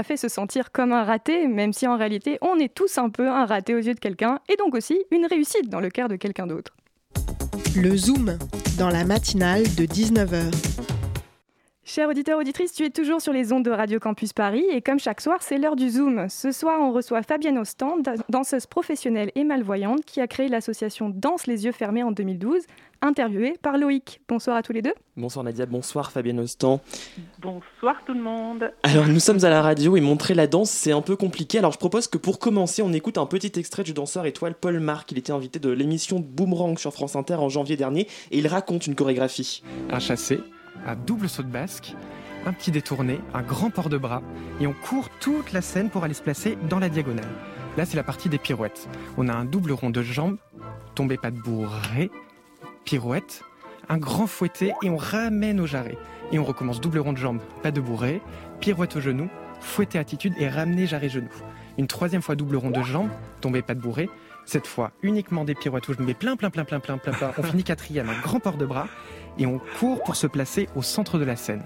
fait se sentir comme un raté, même si en réalité on est tous un peu un raté aux yeux de quelqu'un, et donc aussi une réussite dans le cœur de quelqu'un d'autre. Le Zoom, dans la matinale de 19h. Chers auditeurs, auditrices, tu es toujours sur les ondes de Radio Campus Paris et comme chaque soir, c'est l'heure du Zoom. Ce soir, on reçoit Fabienne Ostan, danseuse professionnelle et malvoyante qui a créé l'association Danse les yeux fermés en 2012, interviewée par Loïc. Bonsoir à tous les deux. Bonsoir Nadia, bonsoir Fabienne Ostan. Bonsoir tout le monde. Alors nous sommes à la radio et montrer la danse, c'est un peu compliqué. Alors je propose que pour commencer, on écoute un petit extrait du danseur étoile Paul Marc. Il était invité de l'émission Boomerang sur France Inter en janvier dernier et il raconte une chorégraphie. Un chassé un double saut de basque, un petit détourné, un grand port de bras, et on court toute la scène pour aller se placer dans la diagonale. Là, c'est la partie des pirouettes. On a un double rond de jambes, tombé pas de bourré, pirouette, un grand fouetté, et on ramène au jarret. Et on recommence double rond de jambes, pas de bourré, pirouette au genou, fouetté attitude et ramener jarret genou. Une troisième fois double rond de jambes, tombé pas de bourré, cette fois uniquement des pirouettes où je mets plein, plein, plein, plein, plein, plein, plein. On finit quatrième, un grand port de bras et on court pour se placer au centre de la scène.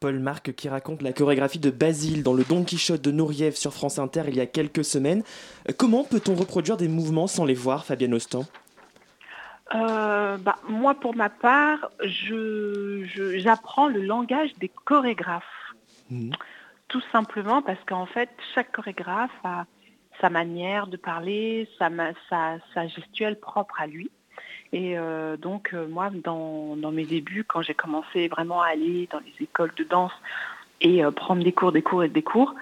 Paul Marc qui raconte la chorégraphie de Basile dans le Don Quichotte de Nouriev sur France Inter il y a quelques semaines. Comment peut-on reproduire des mouvements sans les voir, Fabienne Ostan euh, bah, Moi, pour ma part, j'apprends le langage des chorégraphes. Mmh. Tout simplement parce qu'en fait, chaque chorégraphe a sa manière de parler, sa, sa gestuelle propre à lui. Et euh, donc, euh, moi, dans, mes débuts, quand j'ai commencé vraiment à aller dans les écoles de danse et euh, prendre des cours, des cours et des cours,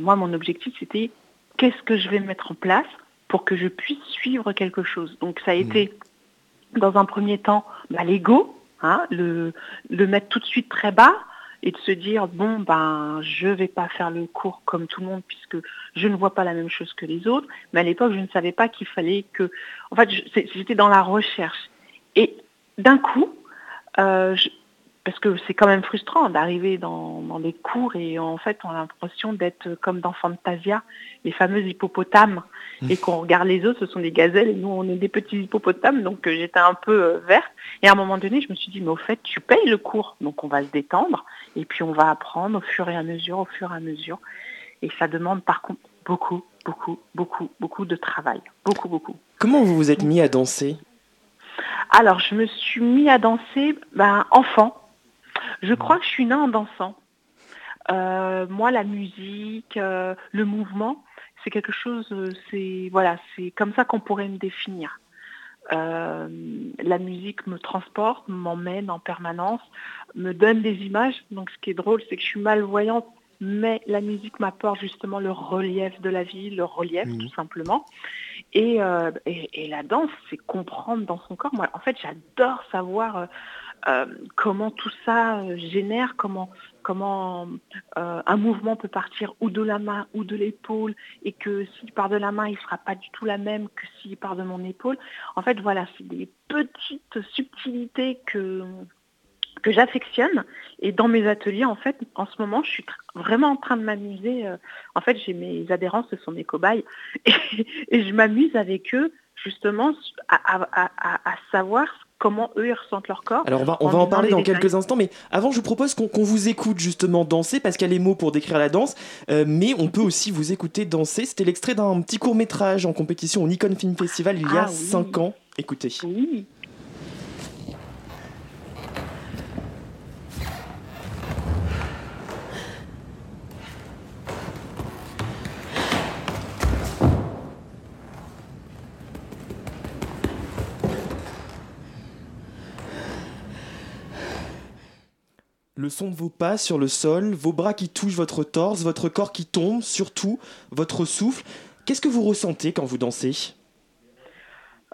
moi, mon objectif, c'était qu'est-ce que je vais mettre en place pour que je puisse suivre quelque chose. Donc, ça a mmh. été, dans un premier temps, bah, l'ego, hein, le, le mettre tout de suite très bas, et de se dire bon ben je vais pas faire le cours comme tout le monde puisque je ne vois pas la même chose que les autres. Mais à l'époque je ne savais pas qu'il fallait que en fait j'étais dans la recherche. Et d'un coup euh, parce que c'est quand même frustrant d'arriver dans, dans, des cours et en fait on a l'impression d'être comme dans Fantasia, les fameux hippopotames, et qu'on regarde les autres, ce sont des gazelles et nous on est des petits hippopotames, donc euh, j'étais un peu euh, verte. Et à un moment donné, je me suis dit, mais au fait, tu payes le cours, donc on va se détendre et puis on va apprendre au fur et à mesure, au fur et à mesure. Et ça demande par contre beaucoup, beaucoup, beaucoup, beaucoup de travail, beaucoup, beaucoup. Comment vous vous êtes mis à danser? Alors je me suis mis à danser ben, enfant je crois que je suis née en dansant. Euh, moi, la musique, euh, le mouvement, c'est quelque chose, euh, c'est voilà, c'est comme ça qu'on pourrait me définir. la musique me transporte, m'emmène en permanence, me donne des images. Donc, ce qui est drôle, c'est que je suis malvoyante, mais la musique m'apporte justement le relief de la vie, le relief mmh. tout simplement. Et, et, la danse, c'est comprendre dans son corps. Moi, en fait, j'adore savoir comment tout ça euh, génère, comment, euh, un mouvement peut partir ou de la main ou de l'épaule et que s'il part de la main, il ne sera pas du tout la même que s'il part de mon épaule. En fait, voilà, c'est des petites subtilités que, que j'affectionne. Et dans mes ateliers, en fait, en ce moment, je suis vraiment en train de m'amuser. en fait, j'ai mes adhérents, ce sont mes cobayes, et, je m'amuse avec eux justement à, savoir comment eux ils ressentent leur corps. Alors on va, on va en parler dans quelques instants, mais avant je vous propose qu'on vous écoute justement danser, parce qu'il y a les mots pour décrire la danse, euh, mais on peut aussi vous écouter danser. C'était l'extrait d'un petit court métrage en compétition au Nikon Film Festival il y a 5 ans. Écoutez. Oui. Le son de vos pas sur le sol, vos bras qui touchent votre torse, votre corps qui tombe, surtout votre souffle. Qu'est-ce que vous ressentez quand vous dansez?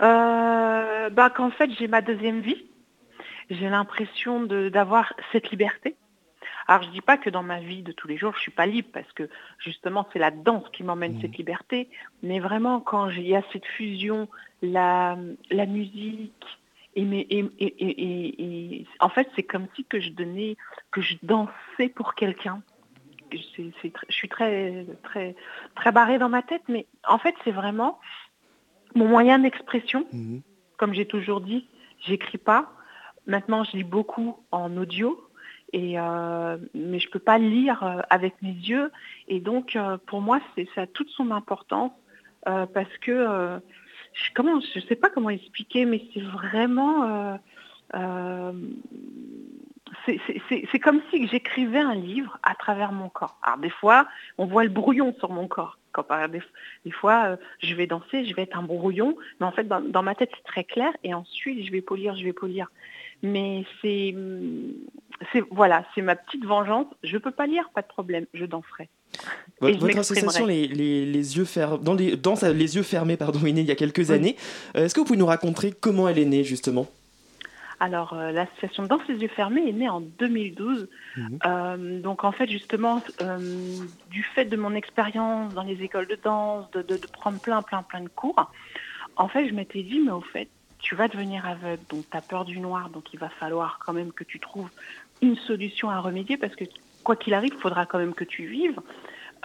Euh, bah, Qu'en fait j'ai ma deuxième vie. J'ai l'impression d'avoir cette liberté. Alors je dis pas que dans ma vie de tous les jours, je suis pas libre parce que justement c'est la danse qui m'emmène cette liberté, mais vraiment quand il y a cette fusion, la, la musique, et, mais, et, et, et en fait c'est comme si que je donnais, que je dansais pour quelqu'un. je suis très, très, très barrée dans ma tête, mais en fait c'est vraiment mon moyen d'expression. Mhm. Comme j'ai toujours dit, j'écris pas. Maintenant, je lis beaucoup en audio, et, euh, mais je peux pas lire euh, avec mes yeux. Et donc, euh, pour moi, c'est ça a toute son importance euh, parce que je, je sais pas comment expliquer, mais c'est vraiment euh, euh, c'est- comme si j'écrivais un livre à travers mon corps. Alors des fois, on voit le brouillon sur mon corps. Quand par- des, des fois, euh, je vais danser, je vais être un brouillon, mais en fait, dans, ma tête, c'est très clair. Et ensuite, je vais polir, je vais polir. Mais c'est, voilà, c'est ma petite vengeance. Je peux pas lire, pas de problème, je danserai. Votre, association, les, les, les yeux fermés, dans les, dans sa- les yeux fermés, pardon, est née il y a quelques années. Euh, Est-ce que vous pouvez nous raconter comment elle est née justement? Alors, euh, l'association Danse les yeux fermés est née en 2012. Mhm. Euh, donc, en fait, justement, euh, du fait de mon expérience dans les écoles de danse, de, de- de prendre plein, plein, plein de cours, en fait, je m'étais dit, mais au fait, tu vas devenir aveugle, donc tu as peur du noir, donc il va falloir quand même que tu trouves une solution à remédier, parce que quoi qu'il arrive, il faudra quand même que tu vives.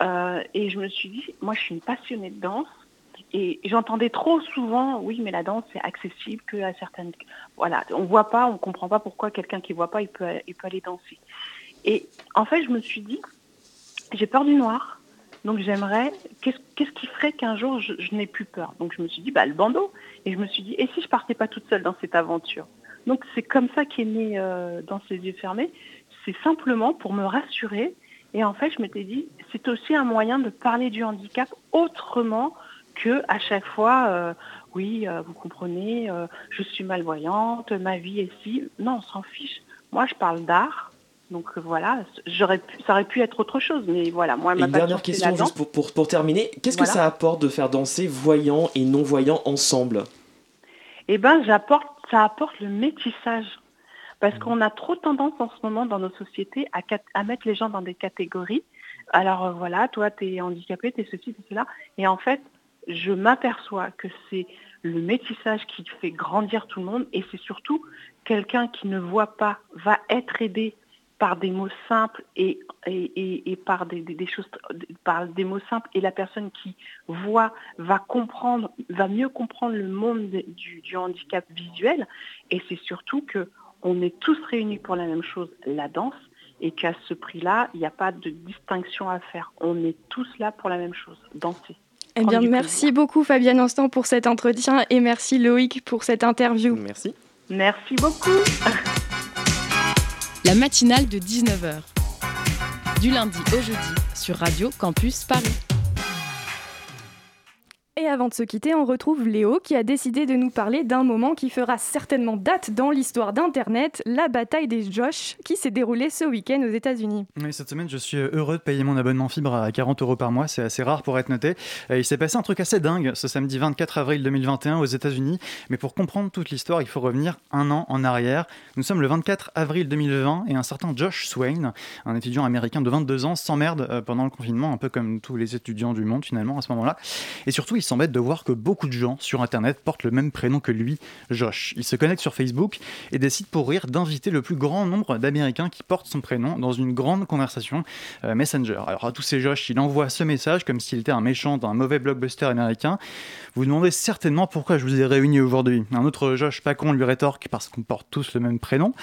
Euh, et je me suis dit, moi, je suis une passionnée de danse. Et j'entendais trop souvent, oui, mais la danse c'est accessible que à certaines, voilà, on voit pas, on comprend pas pourquoi quelqu'un qui voit pas, il peut, il peut aller danser. Et en fait, je me suis dit, j'ai peur du noir, donc j'aimerais, qu'est-ce qu'est-ce qui ferait qu'un jour je, je n'ai plus peur? Donc je me suis dit, bah le bandeau. Et je me suis dit, et si je partais pas toute seule dans cette aventure? Donc c'est comme ça qu'est né euh, dans ses yeux fermés. C'est simplement pour me rassurer. Et en fait, je m'étais dit, c'est aussi un moyen de parler du handicap autrement que à chaque fois, euh, oui, euh, vous comprenez, euh, je suis malvoyante, ma vie est si. Non, on s'en fiche. Moi, je parle d'art. Donc voilà, j'aurais pu, ça aurait pu être autre chose, mais voilà, moi, ma une dernière question, juste pour, pour, pour terminer. Qu'est-ce que ça apporte de faire danser voyants et non-voyants ensemble? Eh j'apporte, ça apporte le métissage. Parce qu'on a trop tendance en ce moment dans nos sociétés à, mettre les gens dans des catégories. Alors euh, voilà, toi, tu es handicapé, tu es ceci, tu es cela. Et en fait, je m'aperçois que c'est le métissage qui fait grandir tout le monde. Et c'est surtout quelqu'un qui ne voit pas va être aidé par des mots simples et, et, et- et par des, des- des choses par des mots simples et la personne qui voit va comprendre va mieux comprendre le monde de- du, du handicap visuel et c'est surtout que on est tous réunis pour la même chose la danse et qu'à ce prix-là il n'y a pas de distinction à faire on est tous là pour la même chose danser Eh bien, merci beaucoup Fabienne Instant pour cet entretien et merci Loïc pour cette interview. Merci. merci beaucoup La matinale de 19h. Du lundi au jeudi sur Radio Campus Paris. Et avant de se quitter, on retrouve Léo qui a décidé de nous parler d'un moment qui fera certainement date dans l'histoire d'Internet, la bataille des Josh qui s'est déroulée ce week-end aux États-Unis. Oui, cette semaine, je suis heureux de payer mon abonnement fibre à 40 euros par mois. C'est assez rare pour être noté. Il s'est passé un truc assez dingue ce samedi 24 avril 2021 aux États-Unis. Mais pour comprendre toute l'histoire, il faut revenir un an en arrière. Nous sommes le 24 avril 2020 et un certain Josh Swain, un étudiant américain de 22 ans, s'emmerde euh, pendant le confinement, un peu comme tous les étudiants du monde finalement à ce moment-là. Et surtout, s'embête de voir que beaucoup de gens sur Internet portent le même prénom que lui, Josh. Il se connecte sur Facebook et décide pour rire d'inviter le plus grand nombre d'Américains qui portent son prénom dans une grande conversation euh, Messenger. Alors à tous ces Josh, il envoie ce message comme s'il était un méchant d'un mauvais blockbuster américain. Vous vous demandez certainement pourquoi je vous ai réunis aujourd'hui. Un autre Josh pas con lui rétorque parce qu'on porte tous le même prénom.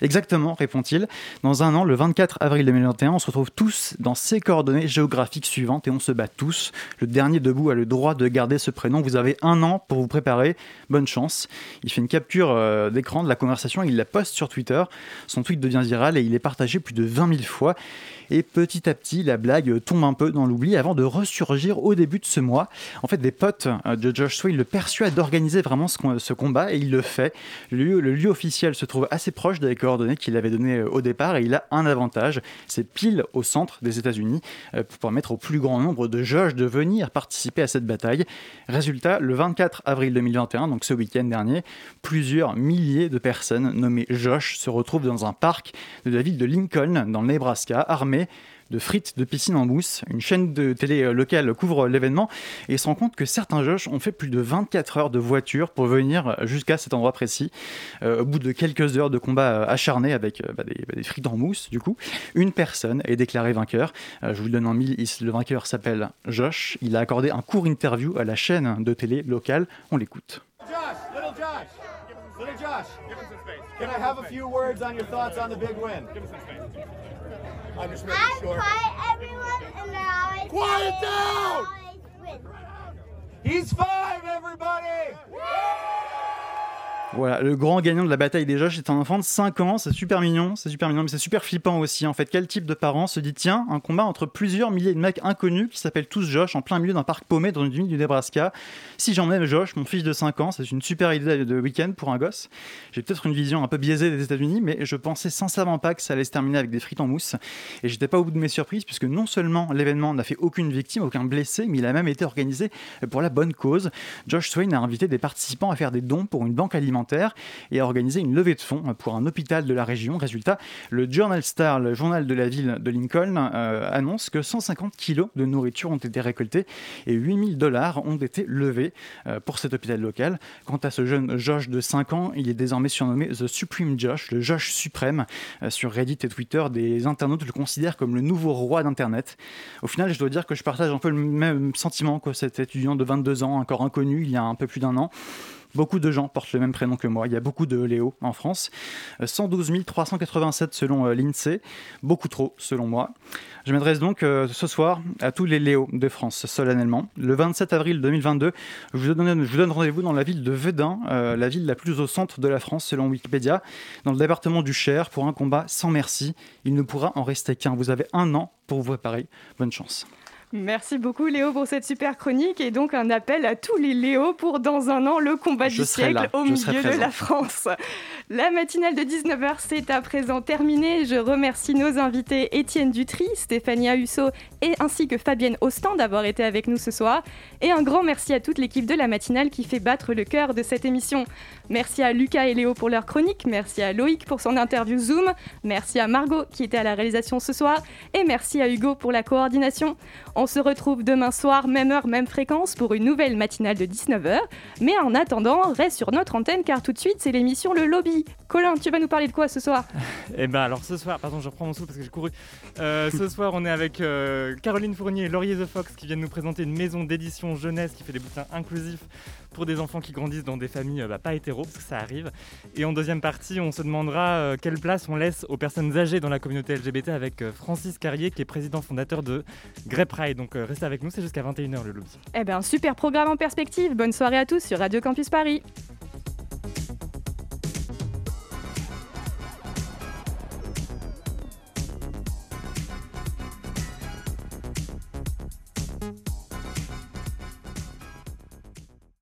Exactement, répond-il. Dans un an, le 24 avril 2021, on se retrouve tous dans ces coordonnées géographiques suivantes et on se bat tous. Le dernier debout a le droit de garder ce prénom. Vous avez un an pour vous préparer. Bonne chance. Il fait une capture euh, d'écran de la conversation il la poste sur Twitter. Son tweet devient viral et il est partagé plus de 20 000 fois. Et petit à petit, la blague tombe un peu dans l'oubli avant de ressurgir au début de ce mois. En fait, des potes euh, de Josh Sway le persuadent d'organiser vraiment ce, com- ce combat et il le fait. Le lieu, le lieu officiel se trouve assez proche des coordonnées qu'il avait données euh, au départ et il a un avantage. C'est pile au centre des États-Unis euh, pour permettre au plus grand nombre de Josh de venir participer à cette bataille. Résultat, le 24 avril 2021, donc ce week-end dernier, plusieurs milliers de personnes nommées Josh se retrouvent dans un parc de la ville de Lincoln, dans le Nebraska, de frites de piscine en mousse. Une chaîne de télé euh, locale couvre l'événement et se rend compte que certains Josh ont fait plus de 24 heures de voiture pour venir jusqu'à cet endroit précis. Euh, au bout de quelques heures de combat euh, acharné avec bah, des, bah, des, frites en mousse, du coup, une personne est déclarée vainqueur. je vous le donne en mille, le vainqueur s'appelle Josh. Il a accordé un court interview à la chaîne de télé locale. On l'écoute. Josh, little Josh, little Josh, can I have a few words on your thoughts on the big win? I'm just making I'm sure. quiet, everyone, and they're always Quiet down! always. He's five, everybody! Voilà, le grand gagnant de la bataille des Josh est un enfant de 5 ans, c'est super mignon, c'est super mignon, mais c'est super flippant aussi. En fait, quel type de parent se dit tiens, un combat entre plusieurs milliers de mecs inconnus qui s'appellent tous Josh en plein milieu d'un parc paumé dans une ville du Nebraska? Si j'emmène Josh, mon fils de 5 ans, c'est une super idée de week-end pour un gosse. J'ai peut-être une vision un peu biaisée des États-Unis, mais je pensais sincèrement pas que ça allait se terminer avec des frites en mousse. Et j'étais pas au bout de mes surprises, puisque non seulement l'événement n'a fait aucune victime, aucun blessé, mais il a même été organisé pour la bonne cause. Josh Swain a invité des participants à faire des dons pour une banque alimentaire et a organisé une levée de fonds pour un hôpital de la région. Résultat, le Journal Star, le journal de la ville de Lincoln, euh, annonce que 150 kilos de nourriture ont été récoltés et 8000 dollars ont été levés euh, pour cet hôpital local. Quant à ce jeune Josh de 5 ans, il est désormais surnommé The Supreme Josh, le Josh suprême. Euh, sur Reddit et Twitter, des internautes le considèrent comme le nouveau roi d'Internet. Au final, je dois dire que je partage un peu le même sentiment que cet étudiant de 22 ans, encore inconnu il y a un peu plus d'un an. Beaucoup de gens portent le même prénom que moi. Il y a beaucoup de Léo en France. 112 387 selon euh, l'INSEE. Beaucoup trop selon moi. Je m'adresse donc euh, ce soir à tous les Léo de France solennellement. Le 27 avril 2022, je vous donne, rendez-vous dans la ville de Vedin, euh, la ville la plus au centre de la France selon Wikipédia, dans le département du Cher pour un combat sans merci. Il ne pourra en rester qu'un. Vous avez un an pour vous préparer. Bonne chance. Merci beaucoup Léo pour cette super chronique et donc un appel à tous les Léo pour dans un an le combat Je du siècle là, au je milieu de la France. La matinale de 19h c'est à présent terminée. Je remercie nos invités Étienne Dutry, Stéphanie Husso et ainsi que Fabienne Austin d'avoir été avec nous ce soir. Et un grand merci à toute l'équipe de la matinale qui fait battre le cœur de cette émission. Merci à Lucas et Léo pour leur chronique, merci à Loïc pour son interview Zoom, merci à Margot qui était à la réalisation ce soir et merci à Hugo pour la coordination. On se retrouve demain soir, même heure, même fréquence pour une nouvelle matinale de 19h. Mais en attendant, reste sur notre antenne car tout de suite c'est l'émission Le Lobby. Colin, tu vas nous parler de quoi ce soir? Eh ben alors ce soir, pardon, je reprends mon souffle parce que j'ai couru. Euh, ce soir, on est avec euh, Caroline Fournier et Laurier The Fox qui viennent nous présenter une maison d'édition jeunesse qui fait des bouquins inclusifs pour des enfants qui grandissent dans des familles euh, bah, pas hétéro, parce que ça arrive. Et en deuxième partie, on se demandera euh, quelle place on laisse aux personnes âgées dans la communauté LGBT avec euh, Francis Carrier qui est président fondateur de Grey Pride. Donc restez avec nous, c'est jusqu'à 21h le lobby. Eh bien, super programme en perspective. Bonne soirée à tous sur Radio Campus Paris.